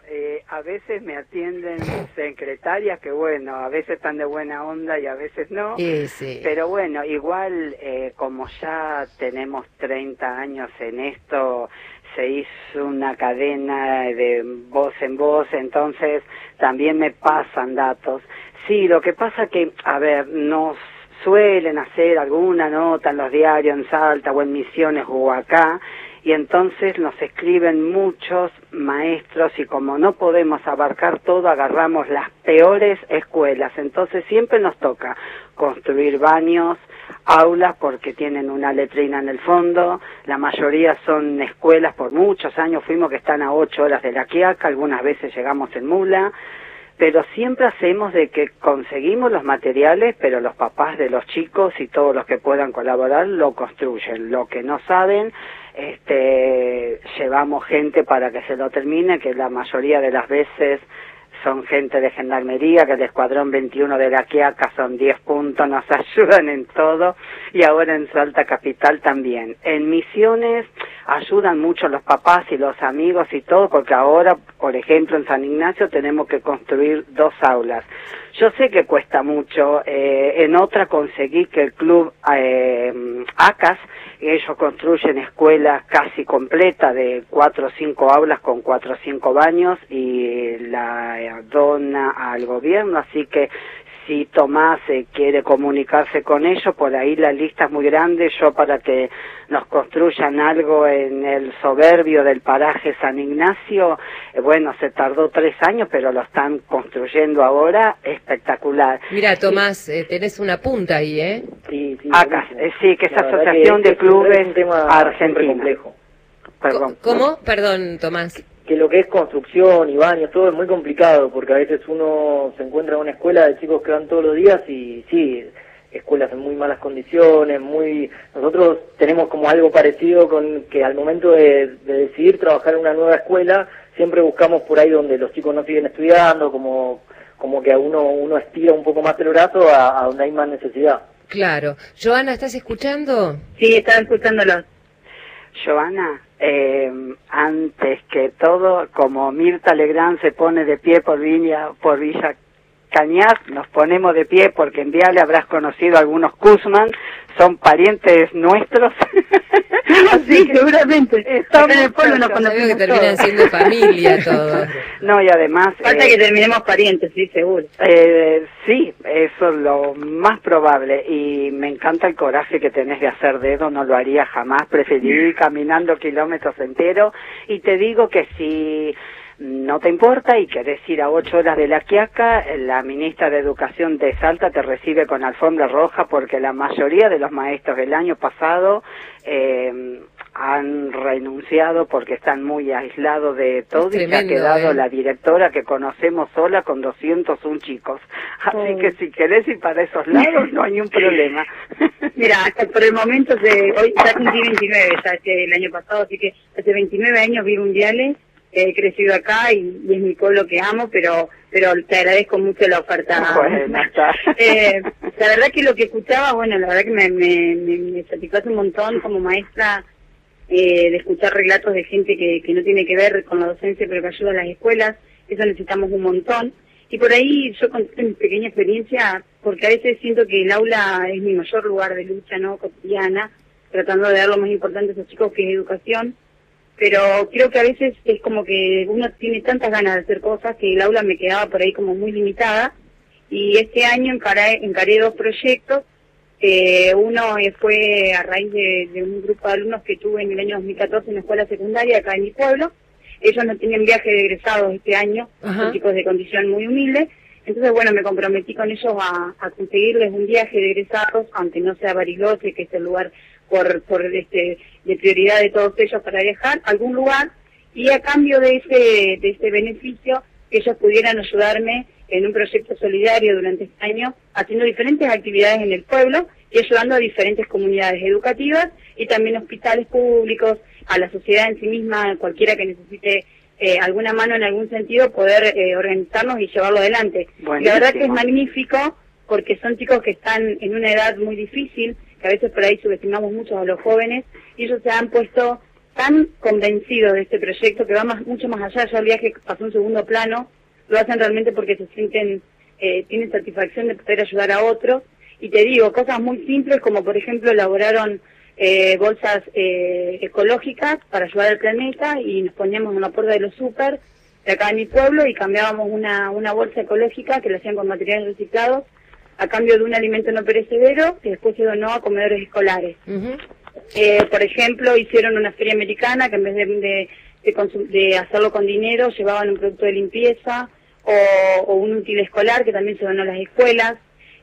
Eh, a veces me atienden secretarias que bueno, a veces están de buena onda y a veces no. Sí, sí. Pero bueno, igual eh, como ya tenemos 30 años en esto, se hizo una cadena de voz en voz, entonces también me pasan datos. Sí, lo que pasa que, a ver, nos suelen hacer alguna nota en los diarios en Salta o en Misiones o acá, y entonces nos escriben muchos maestros y como no podemos abarcar todo, agarramos las peores escuelas. Entonces siempre nos toca construir baños, aulas porque tienen una letrina en el fondo, la mayoría son escuelas por muchos años, fuimos que están a ocho horas de la Quiaca, algunas veces llegamos en mula, pero siempre hacemos de que conseguimos los materiales, pero los papás de los chicos y todos los que puedan colaborar lo construyen. Lo que no saben, este, llevamos gente para que se lo termine, que la mayoría de las veces son gente de gendarmería, que el escuadrón 21 de la Quiaca son 10 puntos, nos (laughs) ayudan en todo, y ahora en Salta Capital también. En Misiones ayudan mucho los papás y los amigos y todo, porque ahora, por ejemplo, en San Ignacio tenemos que construir dos aulas. Yo sé que cuesta mucho, eh, en otra conseguí que el club eh, ACAS, ellos construyen escuelas casi completas de cuatro o cinco aulas con cuatro o cinco baños y la dona al gobierno, así que si Tomás eh, quiere comunicarse con ellos, por ahí la lista es muy grande, yo para que nos construyan algo en el soberbio del paraje San Ignacio, eh, bueno, se tardó tres años, pero lo están construyendo ahora, espectacular. Mira, Tomás, eh, tenés una punta ahí, ¿eh? Sí, sí. ACAS, eh, sí, que es La Asociación que de Clubes es un tema siempre Argentinos. complejo. Perdón. ¿Cómo? Perdón, Tomás. que lo que es construcción y baños, todo es muy complicado, porque a veces uno se encuentra en una escuela de chicos que van todos los días y sí, escuelas en muy malas condiciones, muy... Nosotros tenemos como algo parecido con que al momento de, de decidir trabajar en una nueva escuela, siempre buscamos por ahí donde los chicos no siguen estudiando, como, como que a uno, uno estira un poco más el brazo a, a donde hay más necesidad. Claro. Joana, ¿estás escuchando? Sí, estaba escuchándolo. Joana, eh, antes que todo, como Mirta Legrand se pone de pie por Villa, por Villa Cañas, nos ponemos de pie porque en Viale habrás conocido a algunos Kuzman, son parientes nuestros. (laughs) sí, seguramente. Estamos en el pueblo nos conocemos que terminan todos. siendo familia todos. (laughs) No, y además... Falta eh, que terminemos parientes, sí, seguro. Eh, sí, eso es lo más probable y me encanta el coraje que tenés de hacer dedo, no lo haría jamás, preferiría ir caminando kilómetros enteros y te digo que si no te importa y querés ir a ocho horas de la Quiaca, la ministra de Educación de Salta te recibe con alfombra roja porque la mayoría de los maestros del año pasado eh, han renunciado porque están muy aislados de todo y se ha quedado ¿eh? la directora que conocemos sola con 201 chicos. Así Oh. que si querés ir para esos lados no hay ningún problema. (laughs) Mira, hasta por el momento, se, hoy ya cumplí 29, ya este, el año pasado, así que hace 29 años vivo en He crecido acá y, y es mi pueblo que amo, pero pero te agradezco mucho la oferta. (laughs) Bueno, está. (laughs) Eh, la verdad que lo que escuchaba, bueno, la verdad que me, me, me, me satisface un montón como maestra eh, de escuchar relatos de gente que, que no tiene que ver con la docencia, pero que ayuda a las escuelas. Eso necesitamos un montón. Y por ahí yo conté mi pequeña experiencia, porque a veces siento que el aula es mi mayor lugar de lucha no cotidiana, tratando de dar lo más importante a esos chicos que es educación. Pero creo que a veces es como que uno tiene tantas ganas de hacer cosas que el aula me quedaba por ahí como muy limitada. Y este año encaré, encaré dos proyectos eh, uno fue a raíz de, de un grupo de alumnos que tuve en el año 2014 en la escuela secundaria acá en mi pueblo. Ellos no tenían viaje de egresados este año, son chicos de condición muy humilde. Entonces, bueno, me comprometí con ellos a, a conseguirles un viaje de egresados, aunque no sea Bariloche, que es el lugar por, por este, de prioridad de todos ellos para viajar, a algún lugar, y a cambio de ese, de ese beneficio, que ellos pudieran ayudarme en un proyecto solidario durante este año, haciendo diferentes actividades en el pueblo y ayudando a diferentes comunidades educativas y también hospitales públicos, a la sociedad en sí misma, cualquiera que necesite eh, alguna mano en algún sentido, poder eh, organizarnos y llevarlo adelante. La verdad que es magnífico porque son chicos que están en una edad muy difícil, que a veces por ahí subestimamos mucho a los jóvenes, y ellos se han puesto tan convencidos de este proyecto que va más, mucho más allá, ya el viaje pasó un segundo plano, lo hacen realmente porque se sienten, eh, tienen satisfacción de poder ayudar a otros, y te digo, cosas muy simples como por ejemplo elaboraron eh, bolsas eh, ecológicas para ayudar al planeta y nos poníamos en la puerta de los súper de acá en mi pueblo y cambiábamos una, una bolsa ecológica que la hacían con materiales reciclados a cambio de un alimento no perecedero que después se donó a comedores escolares. Eh, por ejemplo, hicieron una feria americana que en vez de, de, de de hacerlo con dinero, llevaban un producto de limpieza o, o un útil escolar que también se donó a las escuelas.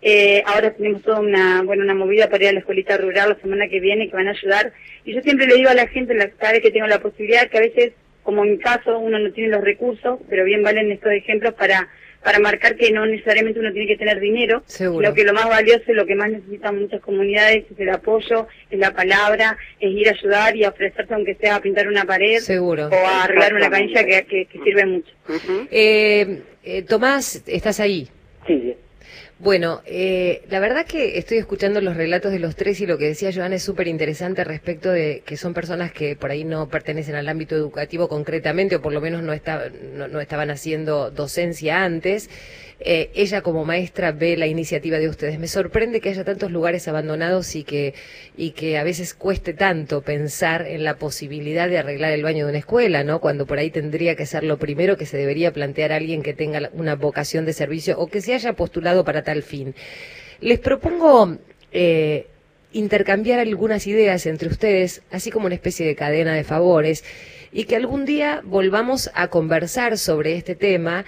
Eh, ahora tenemos toda una, bueno, una movida para ir a la escuelita rural la semana que viene que van a ayudar. Y yo siempre le digo a la gente, cada vez que tengo la posibilidad, que a veces, como en mi caso, uno no tiene los recursos, pero bien valen estos ejemplos para para marcar que no necesariamente uno tiene que tener dinero, Seguro. lo que lo más valioso y lo que más necesitan muchas comunidades es el apoyo, es la palabra, es ir a ayudar y a ofrecerse aunque sea a pintar una pared Seguro. o a arreglar una canilla que, que, que sirve mucho. Eh, eh, Tomás, ¿estás ahí? Sí, sí. Bueno, eh, la verdad que estoy escuchando los relatos de los tres y lo que decía Joana es súper interesante respecto de que son personas que por ahí no pertenecen al ámbito educativo concretamente o por lo menos no, no, no estaban haciendo docencia antes. Eh, ella como maestra ve la iniciativa de ustedes. Me sorprende que haya tantos lugares abandonados y que, y que a veces cueste tanto pensar en la posibilidad de arreglar el baño de una escuela, ¿no? Cuando por ahí tendría que ser lo primero que se debería plantear alguien que tenga una vocación de servicio o que se haya postulado para tal fin. Les propongo eh, intercambiar algunas ideas entre ustedes, así como una especie de cadena de favores, y que algún día volvamos a conversar sobre este tema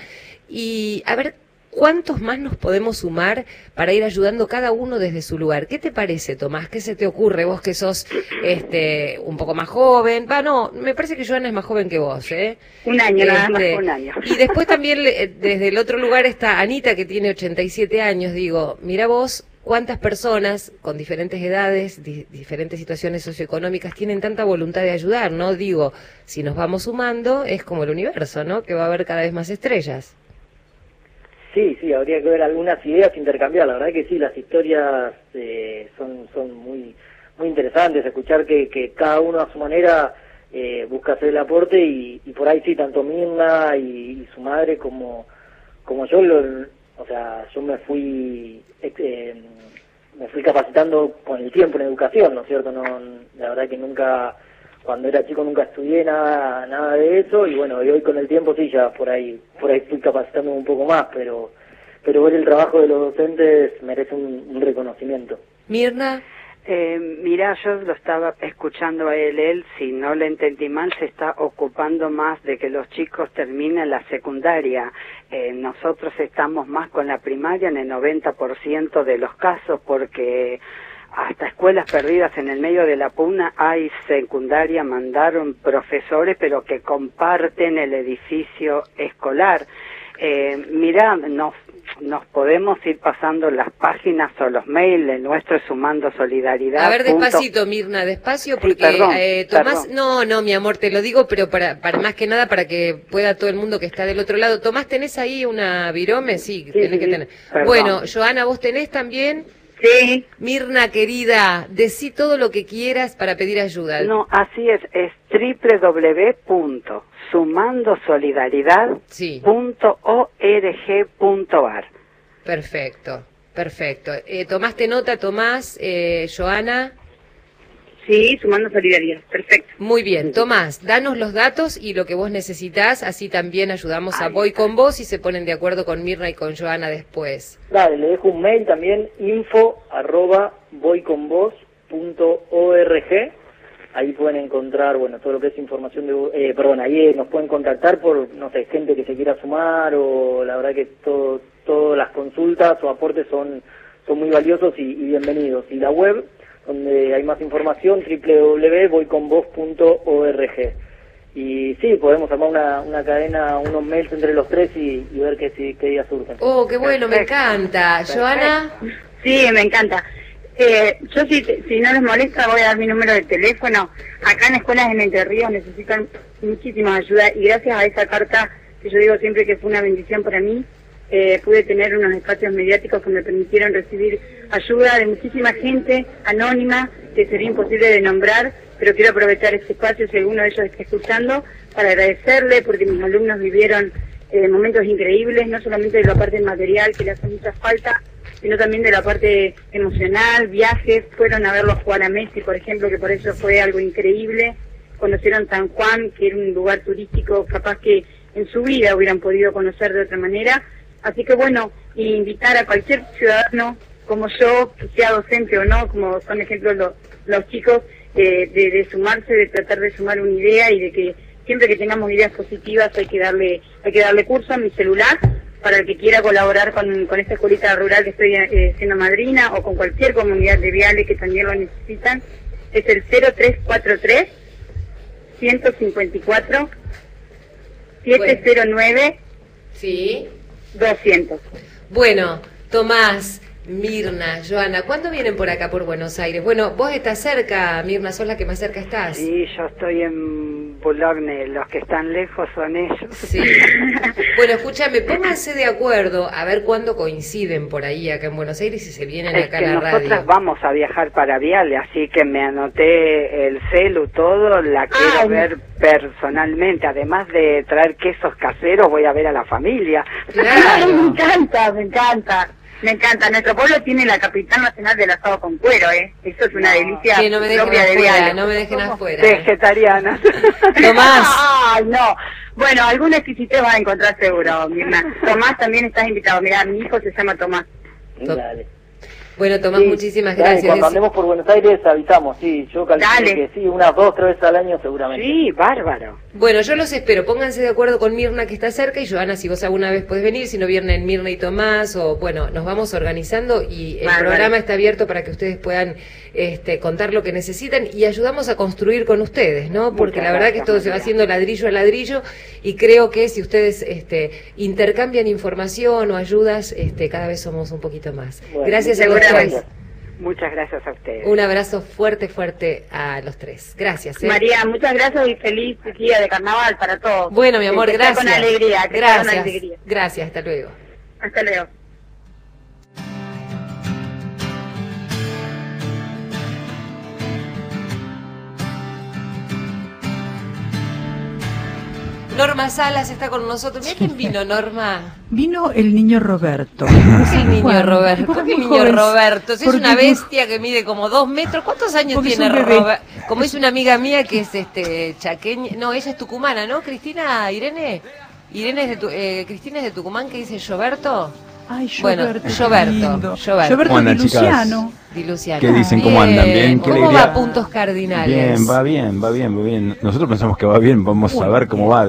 y a ver cuántos más nos podemos sumar para ir ayudando cada uno desde su lugar. ¿Qué te parece, Tomás? ¿Qué se te ocurre? Vos que sos este un poco más joven. Va, no, me parece que Joana es más joven que vos, ¿eh? Un año, nada más, Este, un año. Y después también le- desde el otro lugar está Anita, que tiene 87 años. Digo, mira vos, cuántas personas con diferentes edades, di- diferentes situaciones socioeconómicas tienen tanta voluntad de ayudar, ¿no? Digo, si nos vamos sumando, es como el universo, ¿no? Que va a haber cada vez más estrellas. Sí, sí, habría que ver algunas ideas intercambiar. La verdad que sí, las historias eh, son son muy muy interesantes. Escuchar que, que cada uno a su manera eh, busca hacer el aporte y, por ahí sí, tanto Mirna y, y su madre como como yo, lo- o sea, yo me fui eh, me fui capacitando con el tiempo en educación, ¿no es cierto? No, la verdad que nunca cuando era chico nunca estudié nada nada de eso y bueno y hoy con el tiempo sí ya por ahí por ahí fui capacitándome un poco más pero pero ver el trabajo de los docentes merece un, un reconocimiento Mirna. Eh, mira, yo lo estaba escuchando a él, él, si no le entendí mal, se está ocupando más de que los chicos terminen la secundaria. Eh, nosotros estamos más con la primaria en el 90% de los casos porque hasta escuelas perdidas en el medio de la puna hay secundaria, mandaron profesores pero que comparten el edificio escolar. Eh, mira, nos, nos podemos ir pasando las páginas o los mails, el nuestro es sumando solidaridad. A ver, despacito, Mirna, despacio, porque perdón, eh, Tomás, perdón. no, no, mi amor, te lo digo, pero para, para más que nada para que pueda todo el mundo que está del otro lado. Tomás, ¿tenés ahí una virome? Sí, tenés sí, que sí, tener. perdón. Bueno, Joana, ¿vos tenés también? Sí. Mirna, querida, decí todo lo que quieras para pedir ayuda. No, así es, es www.sumandosolidaridad.org.ar. Perfecto, perfecto. Eh, ¿Tomaste nota, Tomás, eh, Joana? Sí, sumando solidaridad. Perfecto. Muy bien, Tomás, danos los datos y lo que vos necesitas, así también ayudamos a Voy con vos y se ponen de acuerdo con Mirna y con Joana después. Dale, le dejo un mail también, info arroba voyconvos.org. Ahí pueden encontrar, bueno, todo lo que es información de, eh, perdón, ahí eh, nos pueden contactar por, no sé, gente que se quiera sumar o la verdad que todo, todas las consultas o aportes son, son muy valiosos y, y bienvenidos. Y la web, donde hay más información, www.voyconvos.org. Y sí, podemos armar una, una cadena, unos mails entre los tres y, y ver qué, si- qué días surgen. Oh, qué bueno, me encanta. Joana. Sí, me encanta. Eh, yo si, si no les molesta voy a dar mi número de teléfono. Acá en escuelas en Entre Ríos necesitan muchísima ayuda y gracias a esa carta que yo digo siempre que fue una bendición para mí, eh, pude tener unos espacios mediáticos que me permitieron recibir ayuda de muchísima gente anónima que sería imposible de nombrar, pero quiero aprovechar este espacio si alguno de ellos está escuchando para agradecerle porque mis alumnos vivieron eh, momentos increíbles, no solamente de la parte material que le hace mucha falta, sino también de la parte emocional, viajes, fueron a verlo jugar a Messi, por ejemplo, que por eso fue algo increíble, conocieron San Juan, que era un lugar turístico capaz que en su vida hubieran podido conocer de otra manera, así que bueno, invitar a cualquier ciudadano como yo, sea docente o no, como son ejemplos lo- los chicos, eh, de, de sumarse, de tratar de sumar una idea y de que siempre que tengamos ideas positivas hay que darle, hay que darle curso a mi celular para el que quiera colaborar con, con esta escuelita rural que estoy eh, siendo madrina o con cualquier comunidad de viales que también lo necesitan, es el 0343 154 709 Sí. 200. Bueno, Tomás, Mirna, Joana, ¿cuándo vienen por acá, por Buenos Aires? Bueno, vos estás cerca, Mirna, sos la que más cerca estás. Sí, yo estoy en Boulogne, los que están lejos son ellos. Sí. (laughs) Bueno, escúchame, pónganse de acuerdo a ver cuándo coinciden por ahí acá en Buenos Aires y se vienen Es acá que a la nosotras radio. vamos a viajar para Viale, así que me anoté el celu, todo, la quiero Ay. ver personalmente. Además de traer quesos caseros, voy a ver a la familia. Ay, (laughs) me encanta, me encanta. Me encanta. Nuestro pueblo tiene la capital nacional del asado con cuero, ¿eh? Eso es una delicia Sí, no me dejen propia de afuera, Viale. no me dejen afuera. Vegetariana. Tomás. (laughs) Ay, no. Bueno, algún exquisito vas a encontrar seguro, Mirna. Tomás, también estás invitado. Mira, mi hijo se llama Tomás. Dale. Bueno, Tomás, Sí, muchísimas dale, gracias. Cuando andemos por Buenos Aires avisamos, sí, yo calculo que sí, unas dos, tres veces al año seguramente. Sí, bárbaro. Bueno, yo los espero. Pónganse de acuerdo con Mirna que está cerca y Joana, si vos alguna vez podés venir, si no vienen Mirna y Tomás o bueno, nos vamos organizando y el Bárbaro. programa está abierto para que ustedes puedan este, contar lo que necesitan y ayudamos a construir con ustedes, ¿no? Porque Muchas la verdad que todo se va haciendo ladrillo a ladrillo y creo que si ustedes este, intercambian información o ayudas, este, cada vez somos un poquito más. Bueno, Gracias a los tres. Muchas gracias a ustedes. Un abrazo fuerte, fuerte a los tres. Gracias. ¿eh? María, muchas gracias y feliz día de carnaval para todos. Bueno, mi amor, Que gracias. Con alegría, que sea con gracias. alegría. Gracias, hasta luego. Hasta luego. Norma Salas está con nosotros. Mira quién vino, Norma. Vino el niño Roberto. ¿Qué el niño Bueno, Roberto? porque ¿Qué muy niño. Roberto? Si es una es bestia que mide como dos metros. ¿Cuántos años Porque es tiene. Roberto? Como es una amiga mía que es este chaqueña. No, ella es tucumana, ¿no? Cristina, Irene. Irene es de tu, eh, Cristina es de Tucumán que dice Roberto. Ay, Bueno, Roberto, qué Roberto. lindo. Roberto. Luciano. Di Luciano. ¿Qué dicen? ¿Cómo andan? Bien, qué ¿Cómo va Puntos Cardinales? Bien, va bien, va bien, va bien. Nosotros pensamos que va bien, vamos a ver cómo va.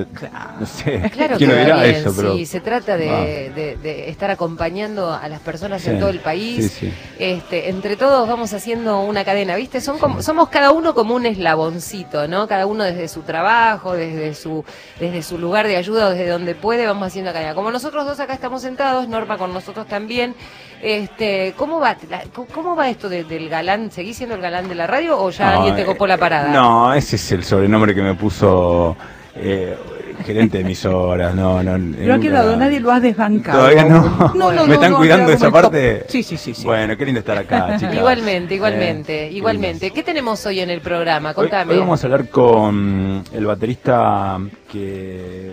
No sé, Claro quién que lo va dirá bien, eso, pero... sí, se trata de, va. de- de estar acompañando a las personas Sí, en todo el país. sí, sí. Este, entre todos vamos haciendo una cadena, ¿viste? Son como, somos cada uno como un eslaboncito, ¿no? Cada uno desde su trabajo, desde su, desde su lugar de ayuda, desde donde puede, vamos haciendo cadena. Como nosotros dos acá estamos sentados, Norma con nosotros también. Este, ¿cómo va, la- cómo va esto de- del galán? ¿Seguís siendo el galán de la radio o ya No, alguien te eh, copó la parada? No, ese es el sobrenombre que me puso eh, gerente de emisoras. No, no, Lo ha quedado, nadie lo ha desbancado. Todavía no. No, no, ¿Me están no, cuidando de esa top. parte? Sí, sí, sí, sí. Bueno, qué lindo estar acá, (laughs) chicas. Igualmente, Eh, igualmente, qué igualmente. ¿Qué tenemos hoy en el programa? Hoy, Contame. hoy vamos a hablar con el baterista que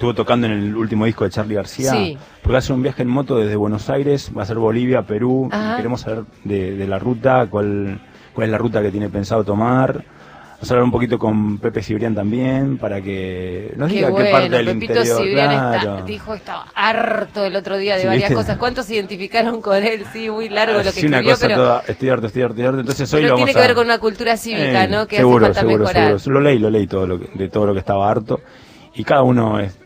estuvo tocando en el último disco de Charlie García. Sí. Porque hace un viaje en moto desde Buenos Aires, va a ser Bolivia, Perú. Y queremos saber de, de la ruta, cuál, cuál es la ruta que tiene pensado tomar. Vamos a hablar un poquito con Pepe Cibrián también, para que nos Qué diga bueno, qué parte del Pepito interior. Cibrián está- claro. dijo estaba harto el otro día de Sí, varias ¿viste? cosas. ¿Cuántos se identificaron con él? Sí, muy largo lo que Sí, una escribió, cosa pero, toda, estoy harto, estoy harto, estoy harto. Entonces hoy pero lo tiene vamos que a- ver con una cultura cívica, Eh, ¿no? Que seguro, hace falta seguro, mejorar. seguro. Lo leí, lo leí todo lo que, de todo lo que estaba harto. Y cada uno es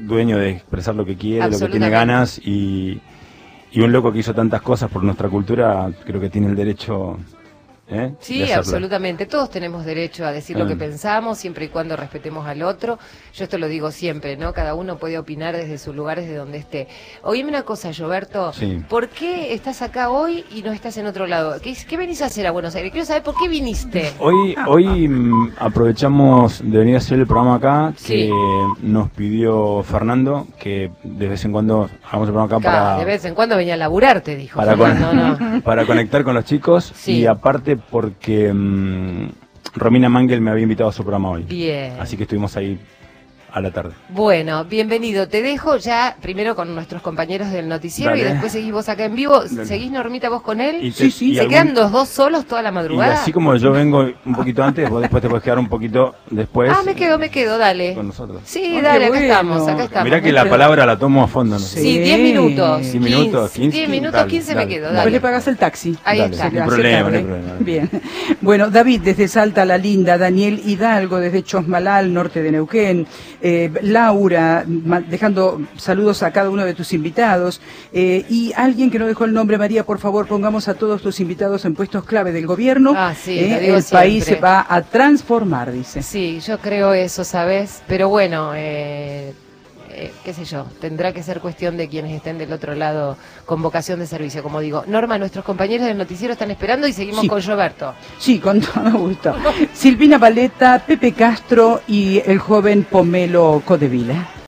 dueño de expresar lo que quiere, lo que tiene ganas. Y, y un loco que hizo tantas cosas por nuestra cultura, creo que tiene el derecho ¿eh? Sí, absolutamente. Todos tenemos derecho a decir lo que Mm. pensamos, siempre y cuando respetemos al otro. Yo esto lo digo siempre, ¿no? Cada uno puede opinar desde su lugar, desde donde esté. Oíme una cosa, Roberto. Sí. ¿Por qué estás acá hoy y no estás en otro lado? ¿Qué, qué venís a hacer a Buenos Aires? Quiero saber por qué viniste. Hoy, hoy mm, aprovechamos de venir a hacer el programa acá, Sí. que nos pidió Fernando, que de vez en cuando hagamos el programa acá para... de vez en cuando venía a laburar, te dijo. para, con- No, no. (laughs) para conectar con los chicos Sí. y aparte porque mm, Romina Mangel me había invitado a su programa hoy. Bien. Así que estuvimos ahí a la tarde. Bueno, bienvenido. Te dejo ya primero con nuestros compañeros del noticiero Dale. y después seguís vos acá en vivo. Dale. ¿Seguís Normita vos con él? Y te- Sí, sí. y ¿Se algún- quedan los dos solos toda la Y madrugada? así como yo vengo un poquito antes, vos después te puedes quedar un poquito después ah, me quedo, me quedo, dale. con nosotros. Sí, Ah, dale, qué acá bueno. estamos, acá estamos. Mirá que la palabra la tomo a fondo. ¿no? Sí, 10 minutos. 10 minutos, 15. 10 minutos, dale, 15 me dale, quedo, dale. Después le pagas el taxi. Ahí Dale, está. no hay problema, no hay problema. Bien. Bueno, David, desde Salta la Linda, Daniel Hidalgo, desde Chosmalal, norte de Neuquén, eh, Laura, dejando saludos a cada uno de tus invitados, eh, y alguien que no dejó el nombre, María, por favor, pongamos a todos tus invitados en puestos clave del gobierno. Ah, sí, Eh, digo el país se va a transformar, dice. Sí, yo creo eso, ¿sabes? Pero bueno, eh, qué sé yo, tendrá que ser cuestión de quienes estén del otro lado con vocación de servicio, como digo. Norma, nuestros compañeros del noticiero están esperando y seguimos Sí. con Roberto. Sí, con todo gusto. Silvina Valeta, Pepe Castro y el joven Pomelo Codevila.